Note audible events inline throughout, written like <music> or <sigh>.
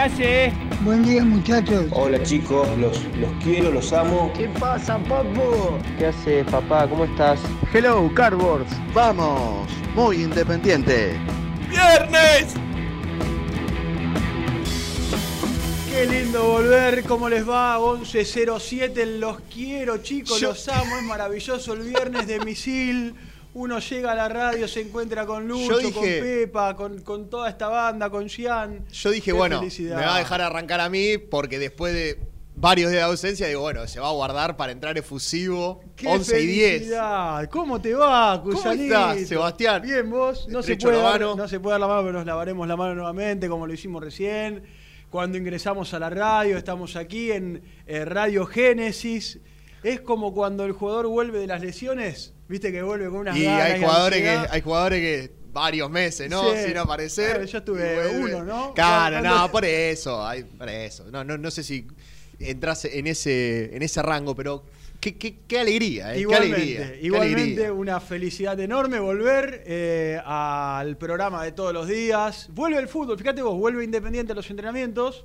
Hace? Buen día muchachos. Hola chicos, los, los quiero, los amo. ¿Qué pasa, papu? ¿Qué haces, papá? ¿Cómo estás? Hello, Cardboards. Vamos, muy independiente. ¡Viernes! Qué lindo volver, ¿cómo les va? 11.07, los quiero chicos, los amo, es maravilloso el viernes de misil. Uno llega a la radio, se encuentra con Lucho, con Pepa, con, con toda esta banda, con Gian. Yo dije, Qué bueno, felicidad. me va a dejar arrancar a mí porque después de varios días de ausencia, digo, bueno, se va a guardar para entrar efusivo ¡Qué 11 y 10. felicidad! ¿Cómo te va, ¿Cómo Cuyanito? estás, Sebastián? Bien, vos. No se, puede dar, no se puede dar la mano, pero nos lavaremos la mano nuevamente, como lo hicimos recién. Cuando ingresamos a la radio, estamos aquí en eh, Radio Génesis. Es como cuando el jugador vuelve de las lesiones, viste que vuelve con unas Y ganas hay jugadores, que, hay jugadores que varios meses, ¿no? Sí. Sin aparecer. Claro, yo estuve uno, ¿no? Claro, no, <laughs> por eso, hay- por eso. No, no, no sé si entras en ese, en ese rango, pero qué, qué, qué alegría, ¿eh? qué Igualmente, qué igualmente alegría. una felicidad enorme volver eh, al programa de todos los días. Vuelve el fútbol, fíjate vos, vuelve Independiente a los entrenamientos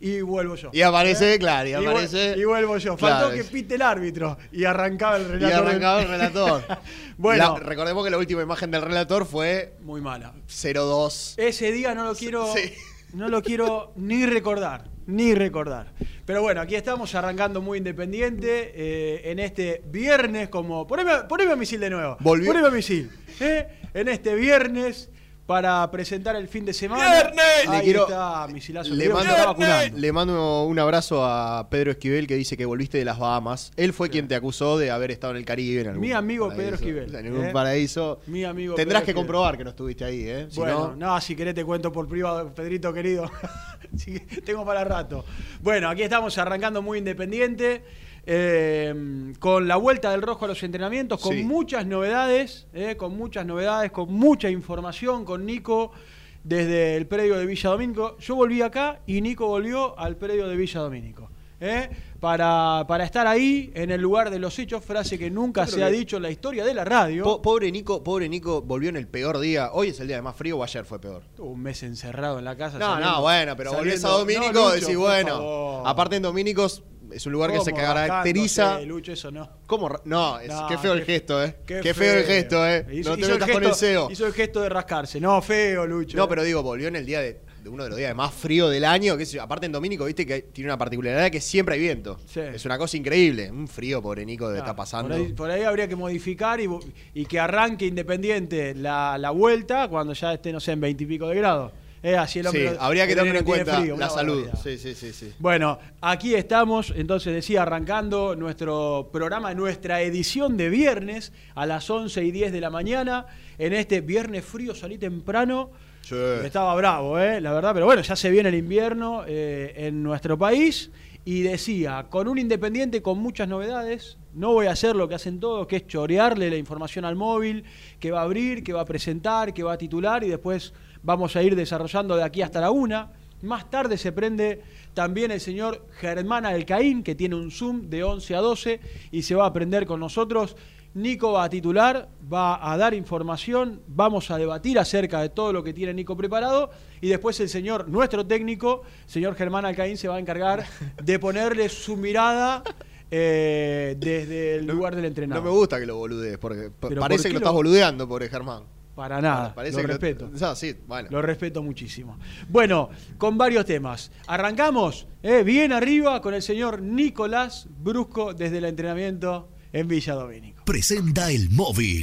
y vuelvo yo. Y aparece, claro, y aparece- Y vuelvo yo. Claro. Faltó que pite el árbitro y arrancaba el Y relator. arrancaba el relator. <laughs> bueno, La- recordemos que la última imagen del relator fue muy mala. 0-2. Ese día no lo quiero, Sí. no lo quiero <laughs> ni recordar, ni recordar. Pero bueno, aquí estamos arrancando muy independiente eh, en este viernes como poneme, poneme a misil de nuevo. Volvió. Poneme a misil. ¿eh? En este viernes para presentar el fin de semana. ¡Viernes! Ahí Le quiero- está Misilazo. Le mando, le un abrazo a Pedro Esquivel que dice que volviste de las Bahamas. Él fue quien te acusó de haber estado en el Caribe. En algún Mi amigo paraíso. Pedro Esquivel, En algún ¿eh? paraíso. Mi amigo Tendrás Pedro que Esquivel. comprobar que no estuviste ahí, ¿eh? Si bueno, no- no, si querés te cuento por privado, Pedrito querido. <laughs> Tengo para rato. Bueno, aquí estamos arrancando muy independiente. Eh, con la vuelta del rojo a los entrenamientos, con Sí. muchas novedades, eh, con muchas novedades, con mucha información, con Nico desde el predio de Villa Domínico. Yo volví acá y Nico volvió al predio de Villa Domínico. eh, Para, para estar ahí, en el lugar de los hechos, frase que nunca se ha dicho en la historia de la radio. Po- pobre Nico, pobre Nico volvió en el peor día. Hoy es el día de más frío o ayer fue peor. Tuvo un mes encerrado en la casa. No, saliendo- no, bueno, pero volvés a Domínico No, Lucho, decís, bueno. Aparte en Domínicos es un lugar que se ¿Cómo caracteriza. Lucho, eso no. ¿Cómo? No, es- No, qué feo el gesto, ¿eh? Qué, Qué, feo. el gesto, ¿eh? Hizo- no te metas con el CEO. Hizo el gesto de rascarse. No, feo, Lucho. No, pero digo, volvió en el día de, de uno de los días de más frío del año. Que aparte en Domínico, viste que tiene una particularidad que siempre hay viento. Sí. Es una cosa increíble. Un frío, pobre Nico, que Claro, está pasando. Por ahí, por ahí habría que modificar y, y que arranque Independiente la, la vuelta cuando ya esté, no sé, en veintipico de grados. Eh, así el sí, hombre habría que tener en cuenta frío, la salud. Sí, sí, sí, sí. Bueno, aquí estamos, entonces decía, arrancando nuestro programa, nuestra edición de viernes a las 11 y 10 de la mañana. En este viernes frío salí temprano. Sí. Estaba bravo, ¿eh? la verdad, pero bueno, ya se viene el invierno eh, en nuestro país y decía, con un Independiente con muchas novedades, no voy a hacer lo que hacen todos, que es chorearle la información al móvil, que va a abrir, que va a presentar, que va a titular y después vamos a ir desarrollando de aquí hasta la una. Más tarde se prende también el señor Germán Alcaín, que tiene un Zoom de 11 a 12 y se va a aprender con nosotros. Nico va a titular, va a dar información, vamos a debatir acerca de todo lo que tiene Nico preparado y después el señor, nuestro técnico, señor Germán Alcaín, se va a encargar de ponerle su mirada eh, desde el lugar del entrenador. No me gusta que lo boludees, porque parece ¿por que lo lo- estás boludeando, pobre Germán. Para nada, Parece lo que respeto. No, sí, bueno. Lo respeto muchísimo. Bueno, con varios temas. Arrancamos eh, bien arriba con el señor Nicolás Brusco desde el entrenamiento en Villa Domínico. Presenta el móvil.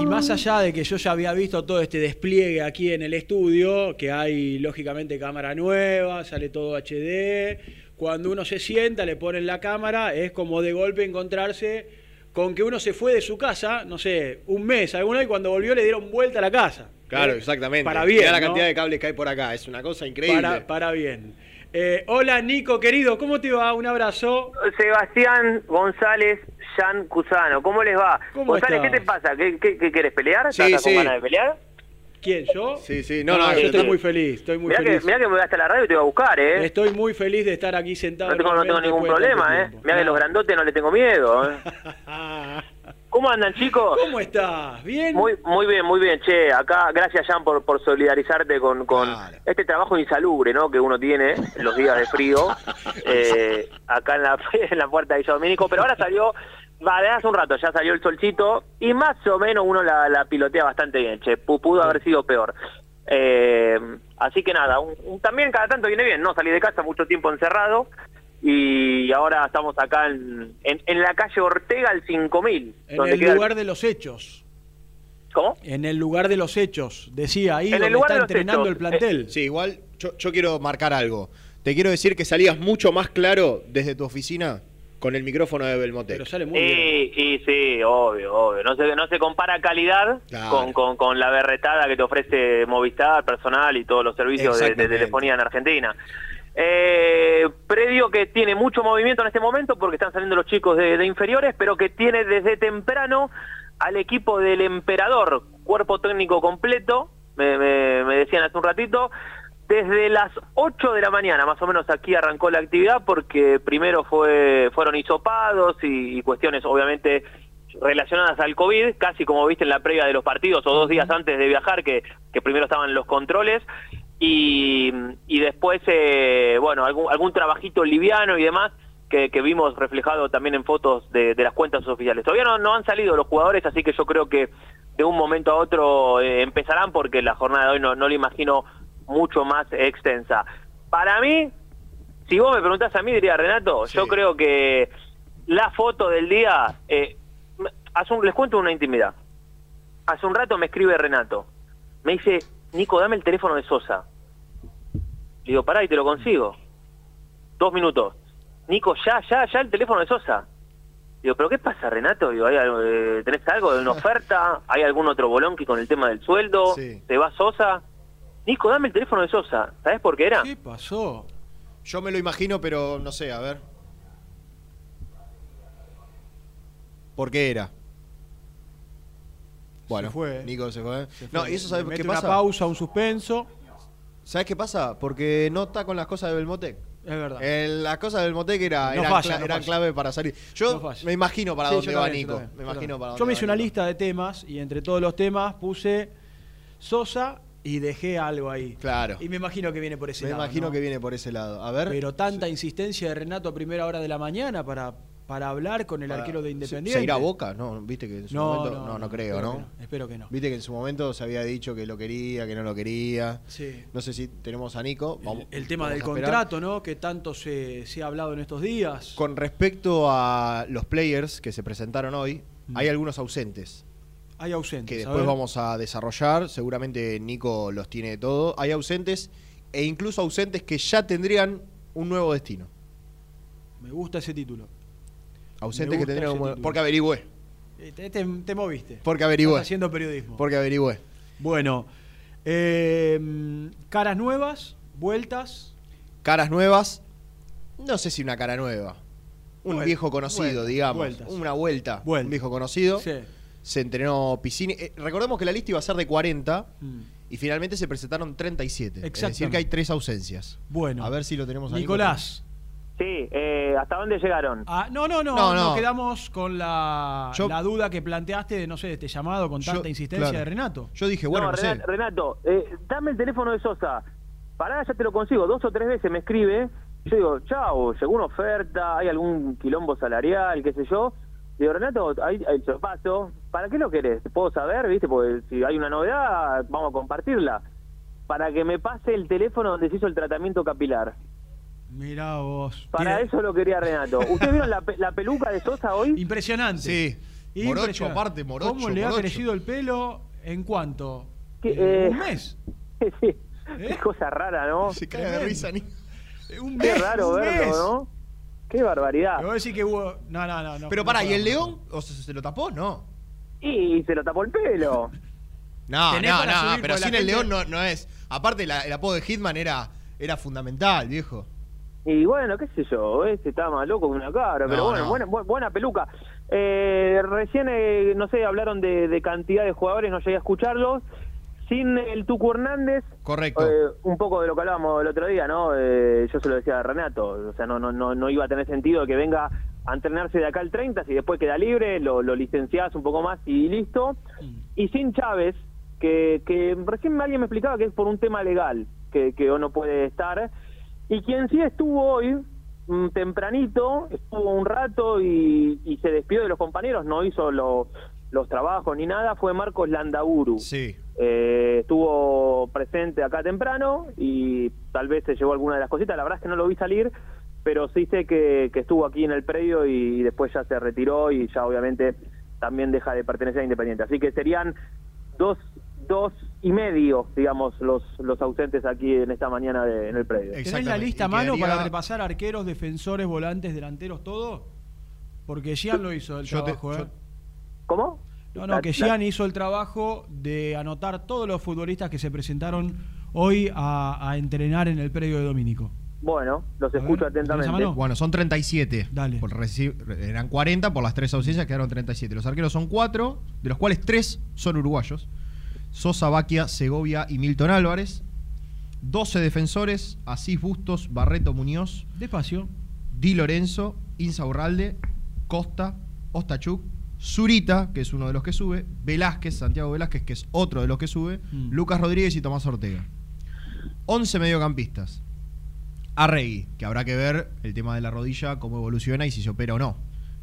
Y más allá de que yo ya había visto todo este despliegue aquí en el estudio, que hay lógicamente cámara nueva, sale todo HD, cuando uno se sienta, le ponen la cámara, es como de golpe encontrarse con que uno se fue de su casa, no sé, un mes, alguna y cuando volvió le dieron vuelta a la casa. Claro, ¿Eh? exactamente. Para bien. Mirá la ¿no? cantidad de cables que hay por acá, es una cosa increíble. Para, para bien. Eh, hola Nico, querido, ¿cómo te va? Un abrazo. Sebastián González Jan Cusano, ¿cómo les va? ¿Cómo González? ¿qué te pasa? ¿Qué, qué, qué querés pelear? Sí, ¿Estás sí. con ganas de pelear? ¿Quién, yo? Sí, sí, no, no, yo yo estoy te- muy feliz, estoy muy Mirá que, feliz. mirá que me voy hasta la radio y te voy a buscar, ¿eh? Estoy muy feliz de estar aquí sentado. No tengo, no tengo nuevamente ningún problema, ¿eh? tiempo. Mirá que No. los grandotes no le tengo miedo, ¿eh? <laughs> ¿Cómo andan, chicos? ¿Cómo estás? ¿Bien? Muy, muy bien, muy bien, che. Acá, gracias, Jan, por, por solidarizarte con, con Claro. este trabajo insalubre, ¿no? Que uno tiene en los días de frío, <laughs> eh, acá en la, <laughs> en la puerta de Villa Domínico. Pero ahora salió, va, de hace un rato ya salió el solcito y más o menos uno la, la pilotea bastante bien, che. Pu- Pudo haber sido peor. Eh, así que nada, un- un- también cada tanto viene bien, ¿no? Salí de casa mucho tiempo encerrado y ahora estamos acá en, en, en la calle Ortega al 5000. En donde el queda lugar de los hechos. ¿Cómo? En el lugar de los hechos. Decía ahí En el donde lugar está de los entrenando hechos. el plantel. Sí, igual yo, yo quiero marcar algo. Te quiero decir que salías mucho más claro desde tu oficina con el micrófono de Belmotec. Pero sale muy bien. Sí, sí, sí, obvio, obvio. No se, no se compara calidad Claro. con, con, con la berretada que te ofrece Movistar, personal y todos los servicios de, de telefonía en Argentina. Eh, predio que tiene mucho movimiento en este momento porque están saliendo los chicos de, de inferiores, pero que tiene desde temprano al equipo del emperador, cuerpo técnico completo, me, me- me decían hace un ratito, desde las 8 de la mañana más o menos aquí arrancó la actividad porque primero fue fueron hisopados y, y cuestiones obviamente relacionadas al COVID, casi como viste en la previa de los partidos o dos días antes de viajar que, que primero estaban los controles y, y después, eh, bueno, algún, algún trabajito liviano y demás que, que vimos reflejado también en fotos de, de las cuentas oficiales. Todavía no, no han salido los jugadores, así que yo creo que de un momento a otro eh, empezarán porque la jornada de hoy no, no la imagino mucho más extensa. Para mí, si vos me preguntás a mí, diría Renato, yo creo que la foto del día, eh, hace un- les cuento una intimidad. Hace un rato me escribe Renato, me dice, Nico, dame el teléfono de Sosa. Le digo, pará y te lo consigo. Dos minutos. Nico, ya, ya, ya el teléfono de Sosa. Digo, ¿pero qué pasa, Renato? Digo, ¿hay eh, ¿tenés algo de una oferta? ¿Hay algún otro bolonqui con el tema del sueldo? Sí. ¿Te va Sosa? Nico, dame el teléfono de Sosa. ¿Sabés por qué era? ¿Qué pasó? Yo me lo imagino, pero no sé, a ver. ¿Por qué era? Bueno, Se fue. Nico se fue. Se No, fue. ¿y eso sabes qué mete pasa? Una pausa, un suspenso. ¿Sabes qué pasa? Porque no está con las cosas de Belmotec. Es verdad. Eh, las cosas del Belmotec era, No eran, falla, cla- no eran falla. clave para salir. Yo No me imagino para Sí, dónde va también, yo Nico. también, Me yo imagino también. para dónde Yo me hice una Nico. lista de temas y entre todos los temas puse Sosa y dejé algo ahí. Claro. Y me imagino que viene por ese Me lado. imagino ¿no? que viene por ese lado. A ver. Pero tanta insistencia de Renato a primera hora de la mañana para para hablar con el Para- arquero de ¿se- Independiente. ¿Se irá a Boca? No, viste que en su No, momento. no, No, no, creo, espero ¿no? que espero que no. Viste que en su momento se había dicho que lo quería, que no lo quería. Sí. No sé si tenemos a Nico. Vamos- El tema del contrato, ¿no? Que tanto se, se ha hablado en estos días. Con respecto a los players que se presentaron hoy, Mm. hay algunos ausentes. Hay ausentes. que después vamos a desarrollar. Seguramente Nico los tiene todo. Hay ausentes e incluso ausentes que ya tendrían un nuevo destino. Me gusta ese título. Ausentes que tendrían un nuevo... Porque averigüé. Eh, Te, te- te moviste. Porque averigüé. Estás haciendo periodismo. Porque averigüé. Bueno, eh, caras nuevas, vueltas. Caras nuevas. No sé si una cara nueva. Un Vuel- viejo conocido, vueltas, digamos. vueltas. Una vuelta. Vueltas. Un viejo conocido. Sí. Se entrenó Piscini. Eh, recordemos que la lista iba a ser de 40 Mm. y finalmente se presentaron 37. Es decir, que hay tres ausencias. Bueno. A ver si lo tenemos ahí. Nicolás. Sí, eh, ¿hasta dónde llegaron? Ah, no, no, no, No, no. Nos quedamos con la, Yo- la duda que planteaste de, no sé, de este llamado con Yo- tanta insistencia claro. de Renato. Yo dije, bueno, no, no, sé. Renato, Renato, eh, dame el teléfono de Sosa. Pará, ya te lo consigo. Dos o tres veces me escribe. Yo digo, chao, llegó una oferta, hay algún quilombo salarial, qué sé yo. Digo, Renato, ahí, ahí lo paso. ¿Para qué lo querés? ¿Puedo saber, viste? Porque si hay una novedad, vamos a compartirla. Para que me pase el teléfono donde se hizo el tratamiento capilar. Mirá vos. Para eso lo quería Renato. <laughs> ¿Ustedes vieron la, pe- la peluca de Sosa hoy? Impresionante. Sí. Morocho Impresionante. aparte, morocho, ¿Cómo le ha crecido el pelo? ¿En cuánto? ¿Qué, Eh? ¿Un mes? <laughs> sí. ¿Eh? Qué cosa rara, ¿no? Se cae de risa. Eh, Un Qué mes. raro un verlo, mes. ¿no? Qué barbaridad. Me voy a decir que hubo. No, no, no. no Pero no pará, ¿y el león? ¿O se, se lo tapó? No. Y se lo tapó el pelo. <laughs> No, Tenés no, para no, subir, pero sin la el gente- león no, no es. Aparte, la- el apodo de Hitman era, era fundamental, viejo. Y bueno, qué sé yo, este está más loco que una cabra, No, pero bueno, no. buena, bu- buena peluca. Eh, recién, eh, no sé, hablaron de, de cantidad de jugadores, no llegué a escucharlos. Sin el Tucu Hernández, Correcto. eh, un poco de lo que hablábamos el otro día, ¿no? Eh, yo se lo decía a Renato, o sea, no, no, no, no iba a tener sentido que venga a entrenarse de acá al 30, si después queda libre, lo, lo licenciás un poco más y listo. Y sin Chávez, que, que recién alguien me explicaba que es por un tema legal, que, que no puede estar. Y quien sí estuvo hoy, mm, tempranito, estuvo un rato y, y se despidió de los compañeros, no hizo lo- los trabajos ni nada, fue Marcos Landaburu. Sí. Eh, estuvo presente acá temprano y tal vez se llevó alguna de las cositas. La verdad es que no lo vi salir, pero sí sé que, que estuvo aquí en el predio y después ya se retiró y ya obviamente también deja de pertenecer a Independiente. Así que serían dos, dos y medio, digamos, los, los ausentes aquí en esta mañana de- en el predio. ¿Tenés la lista a mano quedaría- para repasar arqueros, defensores, volantes, delanteros, todo? Porque Gian lo hizo el Yo te- trabajo, ¿eh? yo- ¿Cómo? No, no, La- que la- Gian hizo el trabajo de anotar todos los futbolistas que se presentaron hoy a, a entrenar en el predio de Domínico. Bueno, los A escucho ver, ¿tenés a atentamente. Bueno, son 37. Dale. Por reci- eran 40, por las tres ausencias quedaron 37. Los arqueros son 4, de los cuales 3 son uruguayos. Sosa, Baquia, Segovia y Milton Álvarez. 12 defensores, Asís Bustos, Barreto Muñoz, Despacio. Di Lorenzo, Insaurralde, Costa, Ostachuk, Zurita, que es uno de los que sube, Velázquez, Santiago Velázquez, que es otro de los que sube, Mm. Lucas Rodríguez y Tomás Ortega. 11 mediocampistas. Arregui, que habrá que ver el tema de la rodilla, cómo evoluciona y si se opera o no.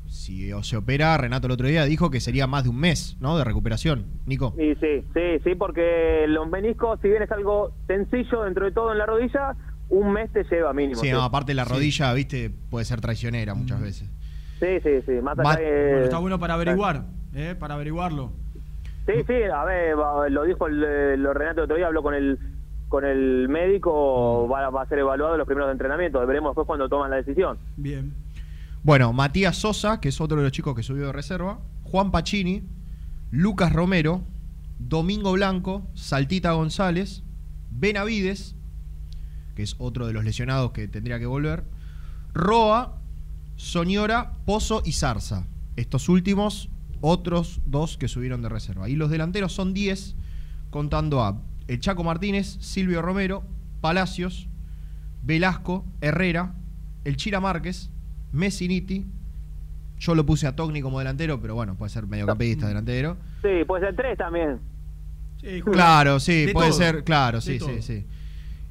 Si o se opera, Renato el otro día dijo que sería más de un mes, ¿no? De recuperación. Nico. Y sí, sí, sí, porque los meniscos, si bien es algo sencillo dentro de todo en la rodilla, un mes te lleva mínimo. Sí, sí. no, aparte la rodilla, viste, puede ser traicionera muchas Mm. veces. Sí, sí, sí, más allá de- Bueno, está bueno para averiguar, ¿eh? Para averiguarlo. Sí, sí, a ver, lo dijo el, lo Renato el otro día, habló con el con el médico, va, va a ser evaluado los primeros entrenamientos, veremos después cuando toman la decisión. Bien. Bueno, Matías Sosa, que es otro de los chicos que subió de reserva, Juan Pacini, Lucas Romero, Domingo Blanco, Saltita González, Benavides, que es otro de los lesionados que tendría que volver, Roa, Soñora, Pozo y Zarza. Estos últimos, otros dos que subieron de reserva. Y los delanteros son 10, contando a el Chaco Martínez, Silvio Romero, Palacios, Velasco, Herrera, el Chira Márquez, Messiniti. Yo lo puse a Togni como delantero, pero bueno, puede ser mediocampista, delantero. Sí, puede ser tres también. Sí. Claro, sí, De puede todo. ser, claro, De sí, todo. sí, sí.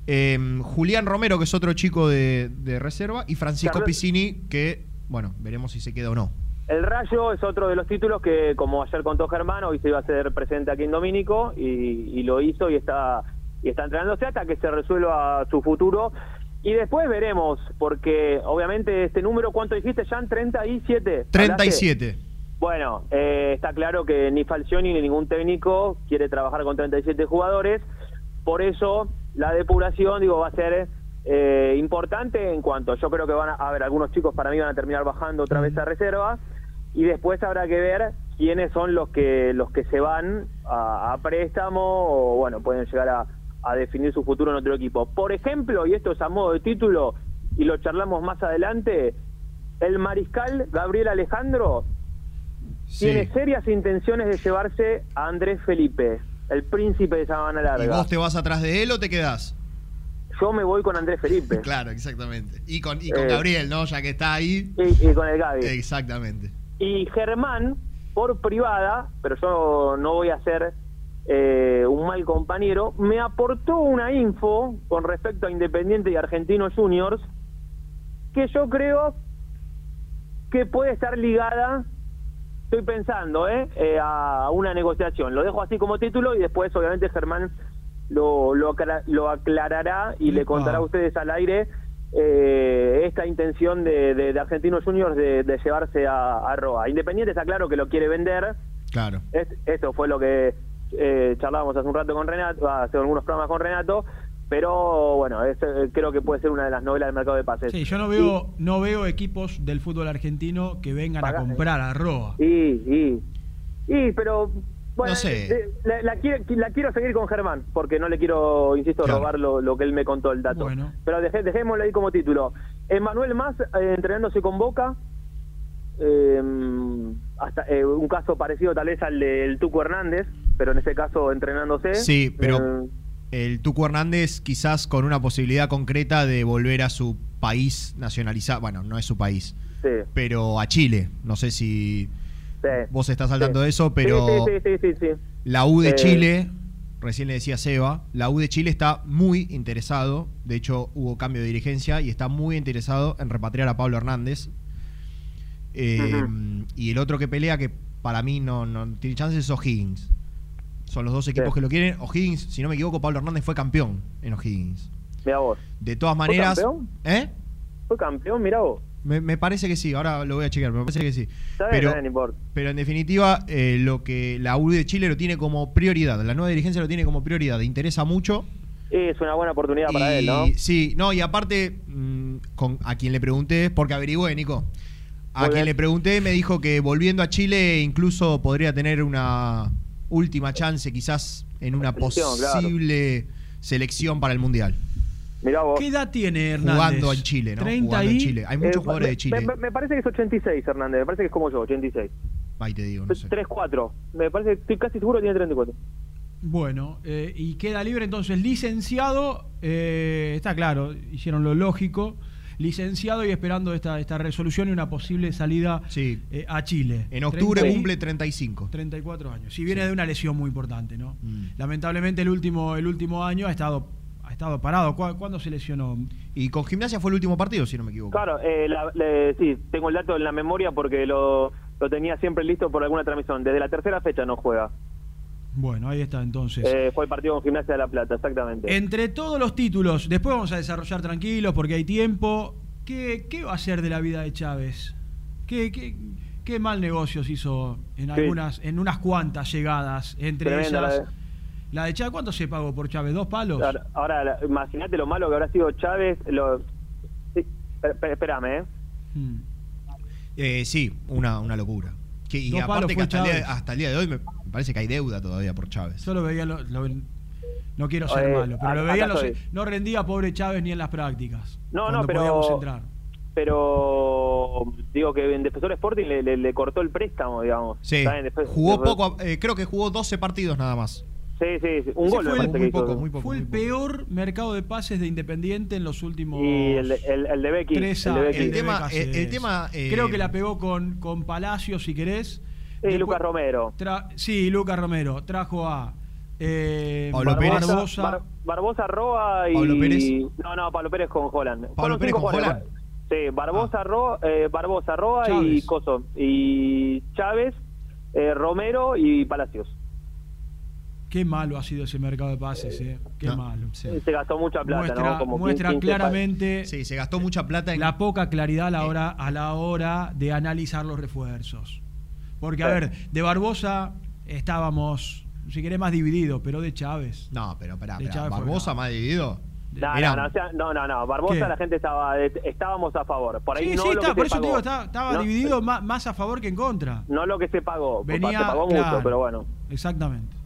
Eh, Julián Romero, que es otro chico de, de reserva, y Francisco Carlos- Piscini, que bueno, veremos si se queda o no. El Rayo es otro de los títulos que, como ayer contó Germán, hoy se iba a hacer presente aquí en Domínico y, y lo hizo y está, y está entrenándose hasta que se resuelva su futuro. Y después veremos, porque obviamente este número, ¿cuánto dijiste, Jan? 37. 37. Bueno, eh, está claro que ni Falcioni ni ningún técnico quiere trabajar con 37 jugadores, por eso la depuración, digo, va a ser eh, importante en cuanto, yo creo que van a, a ver, algunos chicos para mí van a terminar bajando otra vez a reserva, y después habrá que ver quiénes son los que los que se van a, a préstamo o bueno pueden llegar a, a, definir su futuro en otro equipo. Por ejemplo y esto es a modo de título y lo charlamos más adelante el mariscal Gabriel Alejandro Sí. tiene serias intenciones de llevarse a Andrés Felipe el príncipe de Sabana Larga ¿Y vos te vas atrás de él o te quedás? yo me voy con Andrés Felipe <laughs> Claro, exactamente. Y con, y con Eh, Gabriel, ¿no? Ya que está ahí. y, y con el Gaby Exactamente. Y Germán, por privada, pero yo no voy a ser eh, un mal compañero, me aportó una info con respecto a Independiente y Argentinos Juniors que yo creo que puede estar ligada, estoy pensando, ¿eh? Eh, a una negociación. Lo dejo así como título y después obviamente Germán lo, lo, acla- lo aclarará y le contará a ustedes al aire eh, esta intención de, de- de Argentinos Juniors de, de llevarse a, a Roa. Independiente está claro que lo quiere vender. Claro. Es- esto fue lo que eh, charlábamos hace un rato con Renato, ah, hace algunos programas con Renato. Pero bueno, es, eh, creo que puede ser una de las novelas del mercado de pases. Sí, yo no veo, no veo equipos del fútbol argentino que vengan a Paga- comprar a Roa. Y, y, y, pero bueno, No sé. eh, la, la quiero, la quiero seguir con Germán, porque no le quiero, insisto, Claro. robar lo, lo que él me contó el dato. Bueno. Pero deje- dejémoslo ahí como título. Emanuel Más eh, entrenándose con Boca. eh, hasta eh, un caso parecido tal vez al del Tuco Hernández, pero en ese caso entrenándose. Sí, pero Eh, el Tuco Hernández quizás con una posibilidad concreta de volver a su país nacionalizado. Bueno, no es su país, sí, pero a Chile. No sé si sí. vos estás saltando Sí. de eso, pero la U de Eh, Chile, recién le decía Seba, la U de Chile está muy interesado. De hecho, hubo cambio de dirigencia y está muy interesado en repatriar a Pablo Hernández. Eh. Y el otro que pelea, que para mí no, no tiene chances, es O'Higgins. Son los dos equipos Sí. que lo quieren. O'Higgins, si no me equivoco, Pablo Hernández fue campeón en O'Higgins. Mira vos. De todas ¿Fue maneras. campeón? ¿Eh? Fue campeón, mira vos. Me, me parece que sí, ahora lo voy a chequear, pero me parece que sí. Está Pero, está bien, no importa. pero en definitiva, eh, lo que la U de Chile lo tiene como prioridad, la nueva dirigencia lo tiene como prioridad, le interesa mucho. Es una buena oportunidad para él, ¿no? Sí, no, y aparte, mm, con, a quien le pregunté, porque averigüé, Nico. A Muy quien bien. le pregunté me dijo que volviendo a Chile incluso podría tener una última chance, quizás en una Selección, claro. posible selección para el Mundial. Mirá vos. ¿Qué edad tiene Hernández? Jugando en Chile, ¿no? 30 Jugando en y... Chile. Hay muchos Eh, jugadores me- de Chile. Me, me parece que es 86, Hernández. Me parece que es como yo, 86. Ahí te digo, no sé. 3-4. Me parece, estoy casi seguro que tiene 34. Bueno, eh, y queda libre entonces licenciado, eh, está claro, hicieron lo lógico, licenciado y esperando esta, esta resolución y una posible salida Sí. eh, a Chile. En octubre 30 y- cumple 35. 34 años. Si viene de una lesión muy importante, ¿no? Mm. Lamentablemente el último, el último año ha estado, ha estado parado. ¿Cu- ¿Cuándo se lesionó? Y con gimnasia fue el último partido, si no me equivoco. Claro, eh, la- le- sí, tengo el dato en la memoria porque lo, lo tenía siempre listo por alguna transmisión. Desde la tercera fecha no juega. Bueno, ahí está entonces. Eh, fue el partido con Gimnasia de la Plata, exactamente. Entre todos los títulos, después vamos a desarrollar tranquilos porque hay tiempo. ¿Qué, qué va a ser de la vida de Chávez? ¿Qué, qué, qué mal negocios hizo en Sí. algunas, en unas cuantas llegadas? Entre Tremenda la ellas. de- La de Chávez, ¿cuánto se pagó por Chávez? ¿Dos palos? Ahora, ahora, imagínate lo malo que habrá sido Chávez. Lo, sí, espérame, ¿eh? Hmm. Eh, sí, una, una locura. Que- y aparte que hasta el, día, hasta el día de hoy me, me parece que hay deuda todavía por Chávez. Yo lo veía, lo- lo- no quiero ser Eh, malo, pero lo veía, en los- no rendía pobre Chávez ni en las prácticas. No, no, pero- podíamos entrar. Pero digo que en Defensor Sporting le, le- le cortó el préstamo, digamos. Sí, después- jugó después- poco, eh, creo que jugó 12 partidos nada más. Sí, sí, sí, un Ese gol fue el- muy poco, muy poco. Fue el poco. peor mercado de pases de Independiente en los últimos Y el, de- el, el de Becky. tres el de años. Becky. El de tema- Becas el- el es- tema, eh, Creo que la pegó con, con Palacio, si querés. Sí, Después- Lucas Romero. tra- sí, Lucas Romero. Trajo a eh, Pablo Pérez. Barbosa. Bar- Barbosa Roa y. Pablo Pérez. No, no, Pablo Pérez con Holland. Pablo Pérez con. Holland. Sí, Barbosa, Ro- eh, Barbosa Roa y Chávez. Coso. Y Chávez, eh, Romero y Palacios. Qué malo ha sido ese mercado de pases, eh. Qué No, malo. sí. Se gastó mucha plata, muestra ¿no? Como muestra 15 claramente Sí, se gastó mucha plata en. la poca claridad a la hora, a la hora de analizar los refuerzos. Porque, a Sí. ver, de Barbosa estábamos, si querés, más divididos, pero de Chávez. No, pero pará, De pará, Chávez fue Barbosa más dividido. No, Mirá. no, no, o sea, no, no, no, Barbosa ¿Qué? la gente estaba, eh, estábamos a favor. Por ahí sí, no sí, lo está, que por se eso te digo, estaba, estaba No, dividido más, más a favor que en contra. No lo que se pagó, Venía, se pagó claro, mucho, pero bueno, Exactamente.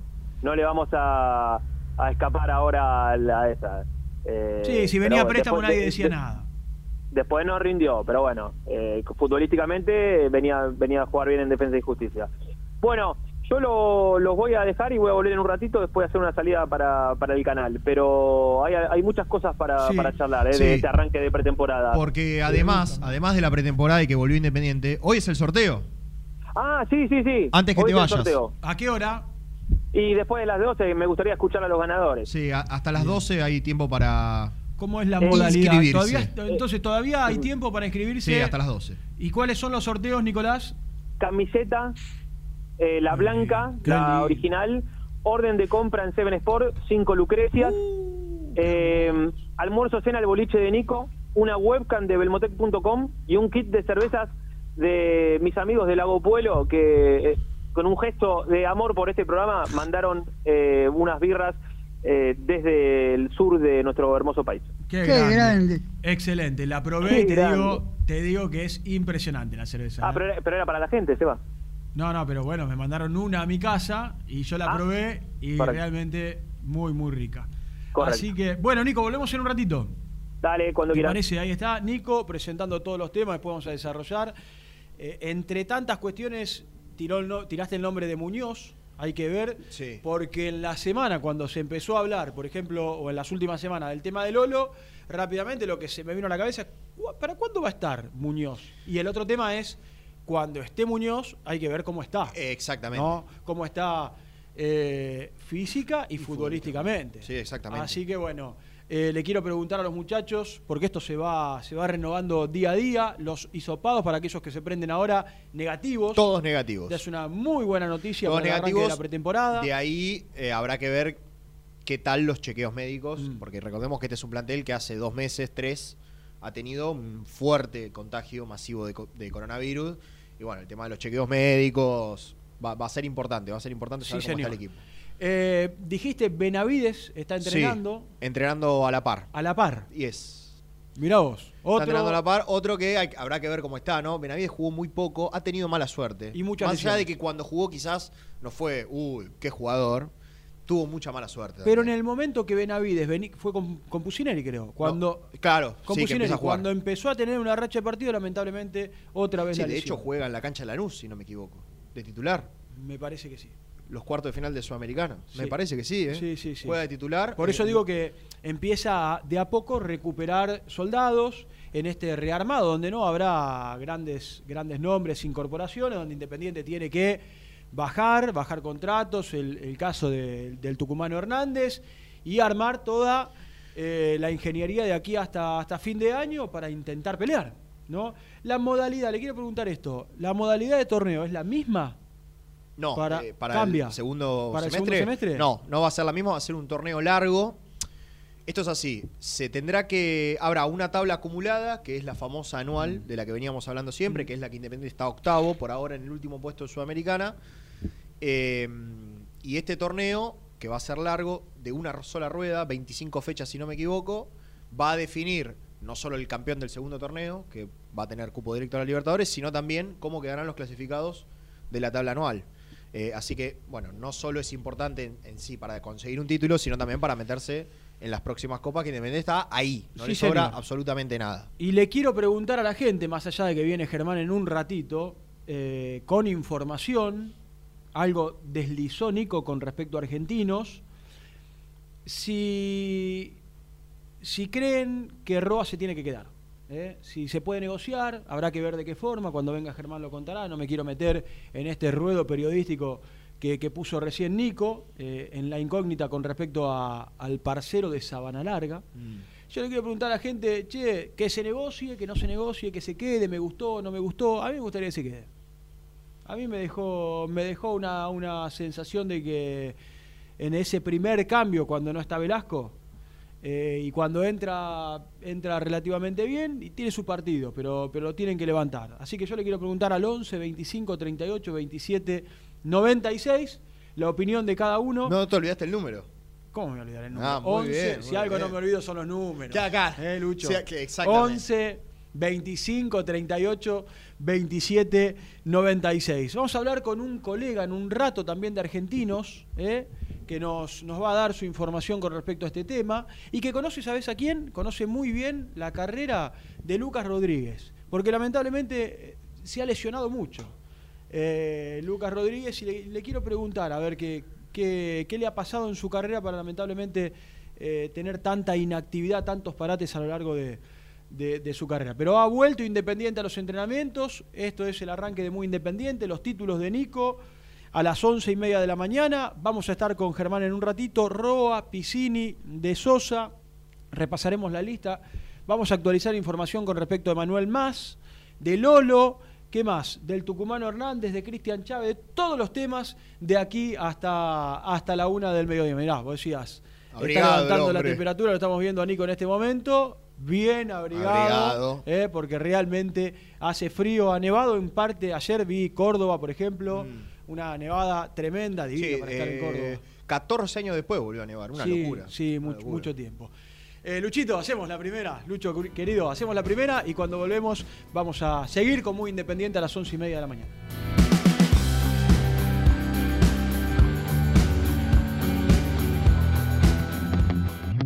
no le vamos a, a escapar ahora a la esa. eh, Sí, si venía préstamo después nadie de- decía de- nada. Después no rindió, pero bueno, eh, futbolísticamente venía, venía a jugar bien en Defensa y Justicia. Bueno, yo lo- los voy a dejar y voy a volver en un ratito después de hacer una salida para, para el canal, pero hay, hay muchas cosas para, Sí, para charlar eh, sí. de este arranque de pretemporada. Porque además, además de la pretemporada y que volvió Independiente, hoy es el sorteo. Ah, sí, sí, sí. Antes que Hoy te vayas. sorteo. ¿A qué hora? Y después de las 12 me gustaría escuchar a los ganadores. Sí, a- hasta las 12 hay tiempo para. ¿Cómo es la modalidad? Todavía, entonces, ¿todavía hay tiempo para inscribirse? Sí, hasta las 12. ¿Y cuáles son los sorteos, Nicolás? Camiseta, eh, la blanca, la lindo. original, orden de compra en Seven Sport, 5 lucrecias, Uh, eh, almuerzo cena al boliche de Nico, una webcam de belmotec.com y un kit de cervezas de mis amigos de Lago Pueblo que eh, con un gesto de amor por este programa mandaron eh, unas birras eh, desde el sur de nuestro hermoso país. Qué, Qué grande. grande. Excelente. La probé Qué y te grande. digo, te digo que es impresionante la cerveza. Ah, ¿eh? pero era, pero era para la gente, Seba. No, no, pero bueno, me mandaron una a mi casa y yo la Ah, probé y correcto. realmente muy, muy rica. Correcto. Así que, bueno, Nico, volvemos en un ratito. Dale, cuando ¿Te quieras. parece? Ahí está Nico presentando todos los temas, después vamos a desarrollar. Eh, entre tantas cuestiones, tiró el no- tiraste el nombre de Muñoz, hay que ver, Sí. porque en la semana, cuando se empezó a hablar, por ejemplo, o en las últimas semanas del tema de Lolo, rápidamente lo que se me vino a la cabeza, "¿Cu- ¿para cuándo va a estar Muñoz? Y el otro tema es, cuando esté Muñoz, hay que ver cómo está. Exactamente. ¿no? Cómo está eh, física y, futbolísticamente. Sí, exactamente. Así que bueno, eh, le quiero preguntar a los muchachos, porque esto se va, se va renovando día a día, los hisopados para aquellos que se prenden ahora negativos. Todos negativos. Es una muy buena noticia Todos para el negativos. de la pretemporada. De ahí eh, habrá que ver qué tal los chequeos médicos, Mm. porque recordemos que este es un plantel que hace dos meses, tres, ha tenido un fuerte contagio masivo de, de coronavirus. Y bueno, el tema de los chequeos médicos va, va a ser importante, va a ser importante Sí, saber cómo señor. está el equipo. Eh, dijiste Benavides está entrenando Sí, entrenando a la par. a la par. Y es. Mirá vos. Está Otro, entrenando a la par. Otro que hay- habrá que ver cómo está, ¿no? Benavides jugó muy poco, ha tenido mala suerte. Y muchas Más allá de que cuando jugó quizás no fue, uy, qué jugador, tuvo mucha mala suerte. pero en el momento que Benavides vení- fue con, con Pusineri, creo. Cuando, No, claro, con sí, a jugar. cuando empezó a tener una racha de partido, lamentablemente, otra vez Sí, la de lesión. hecho juega en la cancha de Lanús, si no me equivoco. De titular. Me parece que sí. Los cuartos de final de Sudamericana. Me Sí. parece que sí, ¿eh? Sí, sí, sí. Juega de titular. Por eso Eh, digo que empieza a, de a poco recuperar soldados en este rearmado, donde no habrá grandes, grandes nombres, incorporaciones, donde Independiente tiene que bajar, bajar contratos, el, el caso de- del tucumano Hernández, y armar toda eh, la ingeniería de aquí hasta, hasta fin de año para intentar pelear. ¿no? La modalidad, le quiero preguntar esto, ¿la modalidad de torneo es la misma? No, para- eh, para, cambia. el segundo ¿Para el semestre. segundo semestre? No, no va a ser la misma, va a ser un torneo largo. Esto es así, se tendrá que. Habrá una tabla acumulada, que es la famosa anual, Mm. de la que veníamos hablando siempre, que es la que Independiente está octavo, por ahora en el último puesto de Sudamericana. Eh, y este torneo, que va a ser largo, de una sola rueda, 25 fechas si no me equivoco, va a definir no solo el campeón del segundo torneo, que va a tener cupo directo a la Libertadores, sino también cómo quedarán los clasificados de la tabla anual. Eh, así que, bueno, no solo es importante en, en sí para conseguir un título, sino también para meterse en las próximas copas, que Independiente está ahí, no Sí, le sobra señor. absolutamente nada. Y le quiero preguntar a la gente, más allá de que viene Germán en un ratito, eh, con información, algo deslizó Nico con respecto a argentinos, si, si creen que Roa se tiene que quedar. ¿Eh? Si se puede negociar, habrá que ver de qué forma, cuando venga Germán lo contará, no me quiero meter en este ruedo periodístico que, que puso recién Nico, eh, en la incógnita con respecto a- al parcero de Sabana Larga. Yo le quiero preguntar a la gente, che, que se negocie, que no se negocie, que se quede, me gustó, no me gustó. A mí me gustaría que se quede. A mí me dejó, me dejó una, una sensación de que en ese primer cambio, cuando no está Velasco, eh, y cuando entra, entra relativamente bien y tiene su partido, pero, pero lo tienen que levantar. Así que yo le quiero preguntar al 11, 25, 38, 27, 96, la opinión de cada uno. No te olvidaste el número. ¿Cómo me voy a olvidar el número? Ah, muy 11, bien, si algo no me olvido son los números. Que acá. Eh, Lucho. Sí, que exactamente. 11, 25, 38, 27, 96. Vamos a hablar con un colega en un rato también de argentinos, ¿eh? que nos, nos va a dar su información con respecto a este tema y que conoce, ¿sabes a quién? Conoce muy bien la carrera de Lucas Rodríguez, porque lamentablemente eh, se ha lesionado mucho. Eh, Lucas Rodríguez, y le, quiero preguntar, a ver qué, qué, qué le ha pasado en su carrera para lamentablemente tener tanta inactividad, tantos parates a lo largo de, de- de su carrera. Pero ha vuelto Independiente a los entrenamientos, esto es el arranque de Muy Independiente, los títulos de Nico. A las once y media de la mañana vamos a estar con Germán en un ratito, Roa, Piscini, De Sosa, repasaremos la lista, vamos a actualizar información con respecto a Manuel Más, de Lolo, ¿qué más? Del Tucumano Hernández, de Cristian Chávez, de todos los temas de aquí hasta, hasta la una del mediodía. Mirá, vos decías, está Abrigado levantando la temperatura, lo estamos viendo a Nico en este momento, bien abrigado, Abrigado. eh, porque realmente hace frío, ha nevado en parte, ayer vi Córdoba, por ejemplo, una nevada tremenda, divina Mm. Sí, para estar en eh, Córdoba. 14 años después volvió a nevar, una sí, locura. Sí, Una mucho, locura. mucho tiempo. Eh, Luchito, hacemos la primera. Lucho, querido, hacemos la primera y cuando volvemos vamos a seguir con Muy Independiente a las once y media de la mañana.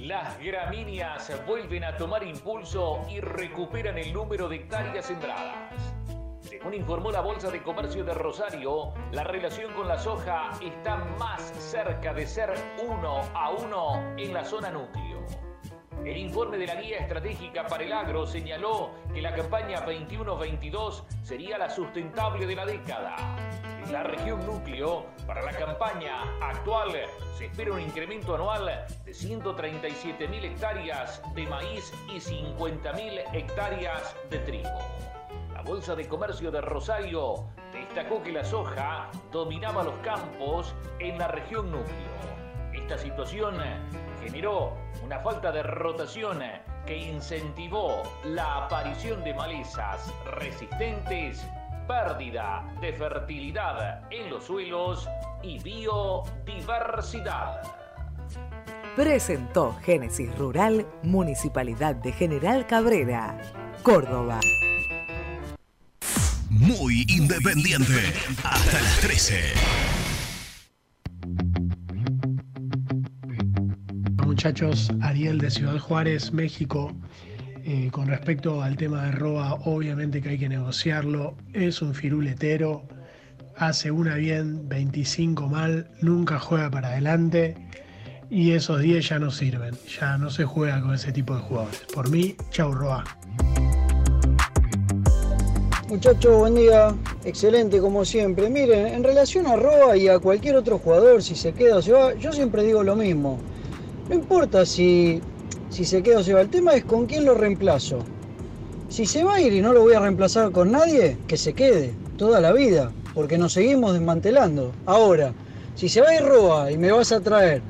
Las gramíneas vuelven a tomar impulso y recuperan el número de hectáreas sembradas. Según informó la Bolsa de Comercio de Rosario, la relación con la soja está más cerca de ser uno a uno en la zona núcleo. El informe de la Guía Estratégica para el Agro señaló que la campaña 21-22 sería la sustentable de la década. La región núcleo, para la campaña actual, se espera un incremento anual de 137.000 hectáreas de maíz y 50.000 hectáreas de trigo. La Bolsa de Comercio de Rosario destacó que la soja dominaba los campos en la región núcleo. Esta situación generó una falta de rotación que incentivó la aparición de malezas resistentes, pérdida de fertilidad en los suelos y biodiversidad. Presentó Génesis Rural, Municipalidad de General Cabrera, Córdoba. Muy independiente. Hasta las 13. muchachos? Ariel de Ciudad Juárez, México. Eh, con respecto al tema de Roa, obviamente que hay que negociarlo. Es un firuletero, hace una bien, 25 mal, nunca juega para adelante y esos 10 ya no sirven. Ya no se juega con ese tipo de jugadores. Por mí, chau Roa. Muchachos, buen día. Excelente como siempre. Miren, en relación a Roa y a cualquier otro jugador, si se queda o se va, yo siempre digo lo mismo. No importa si, si se queda o se va, el tema es con quién lo reemplazo. Si se va a ir y no lo voy a reemplazar con nadie, que se quede toda la vida, porque nos seguimos desmantelando. Ahora, si se va a ir Roa y me vas a traer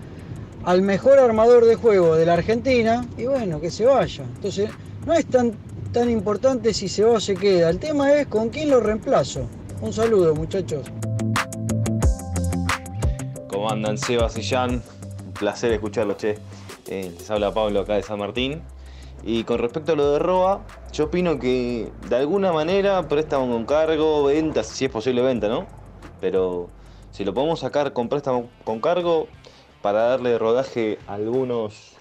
al mejor armador de juego de la Argentina, y bueno, que se vaya. Entonces, no es tan, tan importante si se va o se queda. El tema es con quién lo reemplazo. Un saludo, muchachos. ¿Cómo andan Sebas y Jan? Un placer escucharlos, che. Eh, les habla Pablo acá de San Martín. Y con respecto a lo de Roa, yo opino que de alguna manera préstamo con cargo, venta, si es posible venta, ¿no? Pero si lo podemos sacar con préstamo con cargo para darle rodaje a algunos,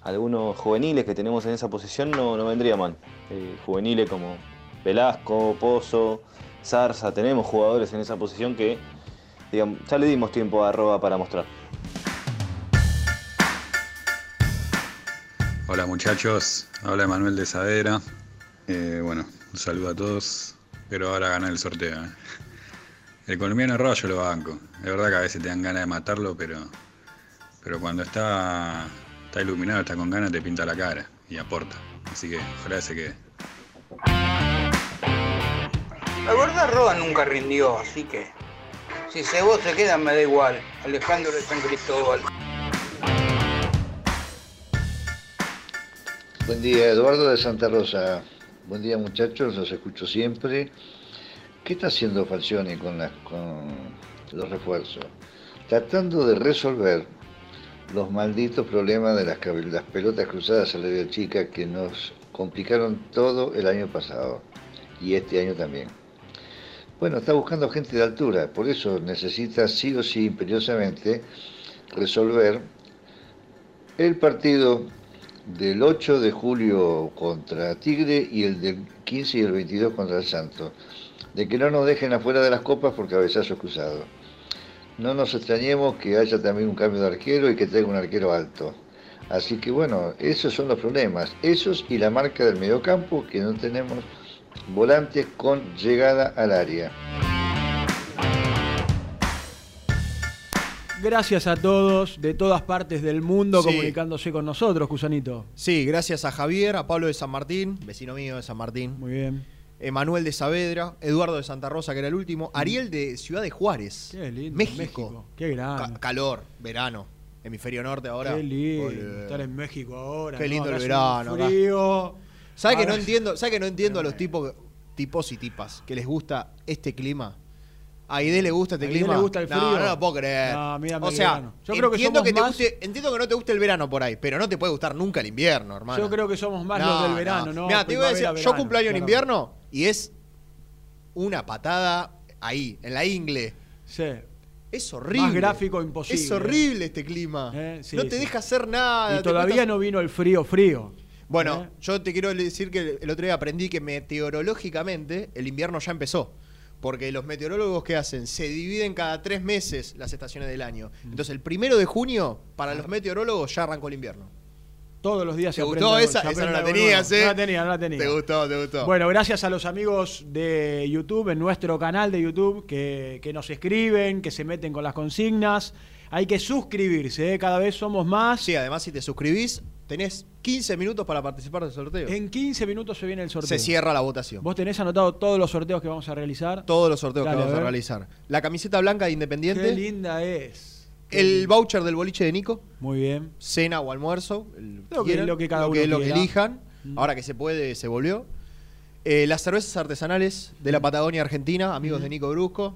algunos juveniles que tenemos en esa posición, no, no vendría mal. Eh, juveniles como Velasco, Pozo, Zarza, tenemos jugadores en esa posición que ya le dimos tiempo a Roa para mostrar. Hola muchachos, habla Manuel de Sadera. Eh, bueno, un saludo a todos. Pero ahora ganar el sorteo. ¿eh? El colombiano Roa yo lo banco. Es verdad que a veces te dan ganas de matarlo, pero, pero cuando está, está iluminado, está con ganas, te pinta la cara y aporta. Así que ojalá se quede. La verdad Roa nunca rindió, así que si se vos se queda me da igual. Alejandro de San Cristóbal. Buen día, Eduardo de Santa Rosa. Buen día, muchachos, los escucho siempre. ¿Qué está haciendo Falcioni con, con los refuerzos? Tratando de resolver los malditos problemas de las, las pelotas cruzadas a la área chica que nos complicaron todo el año pasado y este año también. Bueno, está buscando gente de altura, por eso necesita sí o sí imperiosamente resolver el partido del 8 de julio contra Tigre y el del 15 y el 22 contra el Santos. De que no nos dejen afuera de las copas por cabezazos cruzados. No nos extrañemos que haya también un cambio de arquero y que tenga un arquero alto. Así que bueno, esos son los problemas. Esos y la marca del mediocampo que no tenemos volantes con llegada al área. Gracias a todos de todas partes del mundo Sí. comunicándose con nosotros, Cusanito. Sí, gracias a Javier, a Pablo de San Martín, vecino mío de San Martín. Muy bien. Emanuel de Saavedra, Eduardo de Santa Rosa, que era el último, Ariel de Ciudad de Juárez, Qué lindo. México. Qué grande. Ca- calor, verano, hemisferio norte ahora. Qué lindo estar en México ahora. Qué lindo el verano. Frío. ¿Sabe que no entiendo, ¿sabe que no entiendo a los tipos, tipos y tipas que les gusta este clima? A Aide le gusta este ¿A clima. le gusta el No, frío? no lo puedo creer. No, mírame o sea, verano. Yo creo que entiendo somos que te más- guste, entiendo que no te guste el verano por ahí, pero no te puede gustar nunca el invierno, hermano. Yo creo que somos más No, los del verano, ¿no? Mira, te voy a decir, yo cumplo año en invierno y es una patada ahí, en la ingle. Sí. Es horrible. Más gráfico imposible. Es horrible este clima. Eh, sí, no te sí. deja hacer nada. Y todavía no vino el frío frío. Bueno, ¿Eh? yo te quiero decir que el otro día aprendí que meteorológicamente el invierno ya empezó. Porque los meteorólogos que hacen se dividen cada tres meses las estaciones del año. Mm. Entonces el primero de junio, para los meteorólogos, ya arrancó el invierno. Todos los días ¿Te se gustó aprende algo, esa? se Esa no la tenías. ¿eh? No la tenía, no la tenía. Te gustó, te gustó. Bueno, gracias a los amigos de YouTube, en nuestro canal de YouTube, que, que nos escriben, que se meten con las consignas. Hay que suscribirse, ¿eh? cada vez somos más. Sí, además si te suscribís, tenés 15 minutos para participar del sorteo. En 15 minutos se viene el sorteo. Se cierra la votación. ¿Vos tenés anotado todos los sorteos que vamos a realizar? Todos los sorteos Dale, que vamos a realizar. La camiseta blanca de Independiente. Qué linda es. Qué El voucher del boliche de Nico. Muy bien. Cena o almuerzo. el Lo que- lo que cada lo uno lo que quiera. elijan. Mm. Ahora que se puede, se volvió. Eh, las cervezas artesanales de la Patagonia Argentina, amigos de Nico Brusco.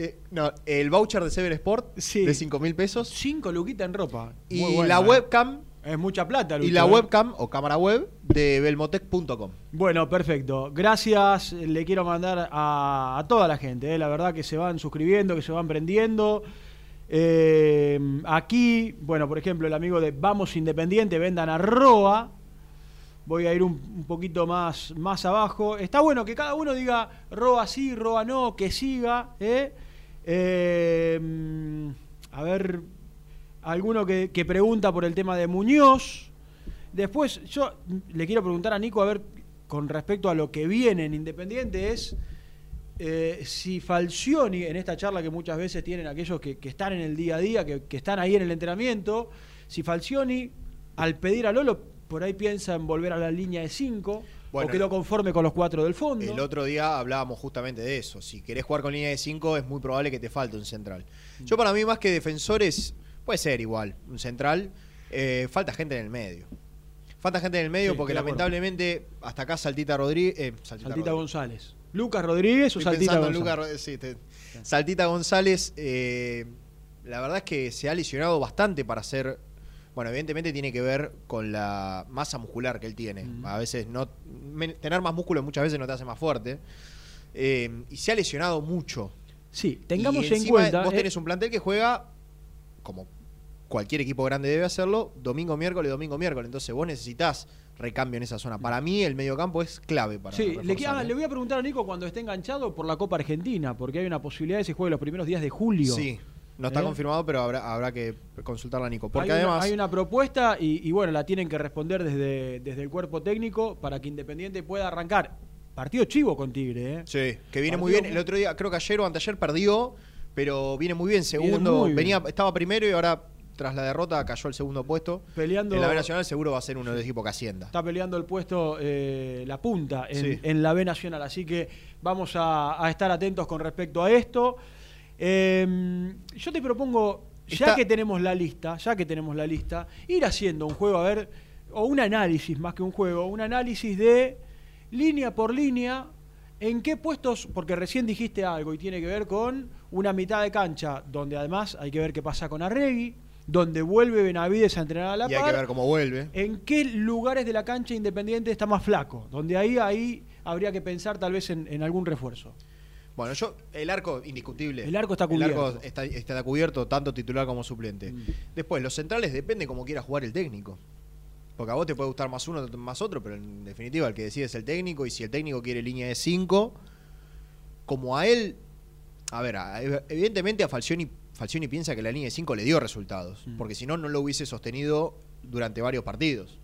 Eh, no, el voucher de Sever Sport de 5 mil pesos. 5 luquitas en ropa. Y buena, la ¿eh? webcam. Es mucha plata, Y Lucho, la ¿eh? webcam o cámara web de belmotec.com. Bueno, perfecto. Gracias. Le quiero mandar a, a toda la gente. ¿eh? La verdad que se van suscribiendo, que se van prendiendo. Eh, aquí, bueno, por ejemplo, el amigo de Vamos Independiente, vendan a Roa. Voy a ir un, un poquito más, más abajo. Está bueno que cada uno diga Roa sí, Roa no, que siga. ¿eh? Eh, a ver, alguno que, pregunta por el tema de Muñoz. Después, yo le quiero preguntar a Nico, a ver, con respecto a lo que viene en Independiente, es eh, si Falcioni, en esta charla que muchas veces tienen aquellos que, están en el día a día, que, que están ahí en el entrenamiento, si Falcioni, al pedir a Lolo, por ahí piensa en volver a la línea de 5, Bueno, o quedó conforme con los cuatro del fondo. El otro día hablábamos justamente de eso. Si querés jugar con línea de 5, es muy probable que te falte un central. Yo, para mí, más que defensores, puede ser igual. Un central, eh, falta gente en el medio. Falta gente en el medio Sí, porque, lamentablemente, hasta acá Saltita Rodríguez. eh, Saltita, Saltita Rodríguez. Lucas Lucas Rodríguez o Estoy Saltita González. Sí, te- Saltita González, eh, la verdad es que se ha lesionado bastante para ser. Bueno, evidentemente tiene que ver con la masa muscular que él tiene. A veces no. tener más músculo muchas veces no te hace más fuerte. Eh, y se ha lesionado mucho. Sí, tengamos Y en cuenta. Vos eh, tenés un plantel que juega como cualquier equipo grande debe hacerlo, domingo, miércoles, domingo, miércoles. Entonces vos necesitas recambio en esa zona. Para mí el mediocampo es clave para Sí, le, le voy a preguntar a Nico cuando esté enganchado por la Copa Argentina, porque hay una posibilidad de que se juegue los primeros días de julio. Sí, no está ¿Eh? confirmado, pero habrá, habrá que consultarla a Nico. Porque hay, además. una, hay una propuesta y, y bueno, la tienen que responder desde, desde el cuerpo técnico para que Independiente pueda arrancar. Partido chivo con Tigre, ¿eh? Sí, que viene Partido muy bien. El otro día, creo que ayer o anteayer perdió, pero viene muy bien. Segundo, muy bien. venía, estaba primero y ahora, tras la derrota, cayó al segundo puesto. Peleando- En la B Nacional seguro va a ser uno de los equipos que ascienda. Está peleando el puesto, eh, la punta en, Sí. en la B Nacional. Así que vamos a, a estar atentos con respecto a esto. Eh, yo te propongo, ya Está- que tenemos la lista, ya que tenemos la lista, ir haciendo un juego, a ver, o un análisis más que un juego, un análisis de línea por línea, en qué puestos, porque recién dijiste algo y tiene que ver con una mitad de cancha, donde además hay que ver qué pasa con Arregui, donde vuelve Benavides a entrenar a la Y hay par. que ver cómo vuelve. ¿En qué lugares de la cancha Independiente está más flaco? Donde ahí, ahí habría que pensar tal vez en, en algún refuerzo. Bueno, yo, el arco, indiscutible. El arco está El cubierto. arco está, está cubierto, tanto titular como suplente. Después, los centrales depende cómo quiera jugar el técnico. Porque a vos te puede gustar más uno, más otro, pero en definitiva el que decide es el técnico. Y si el técnico quiere línea de 5, como a él. A ver, a- evidentemente a Falcioni, Falcioni piensa que la línea de 5 le dio resultados. Porque si no, no lo hubiese sostenido durante varios partidos.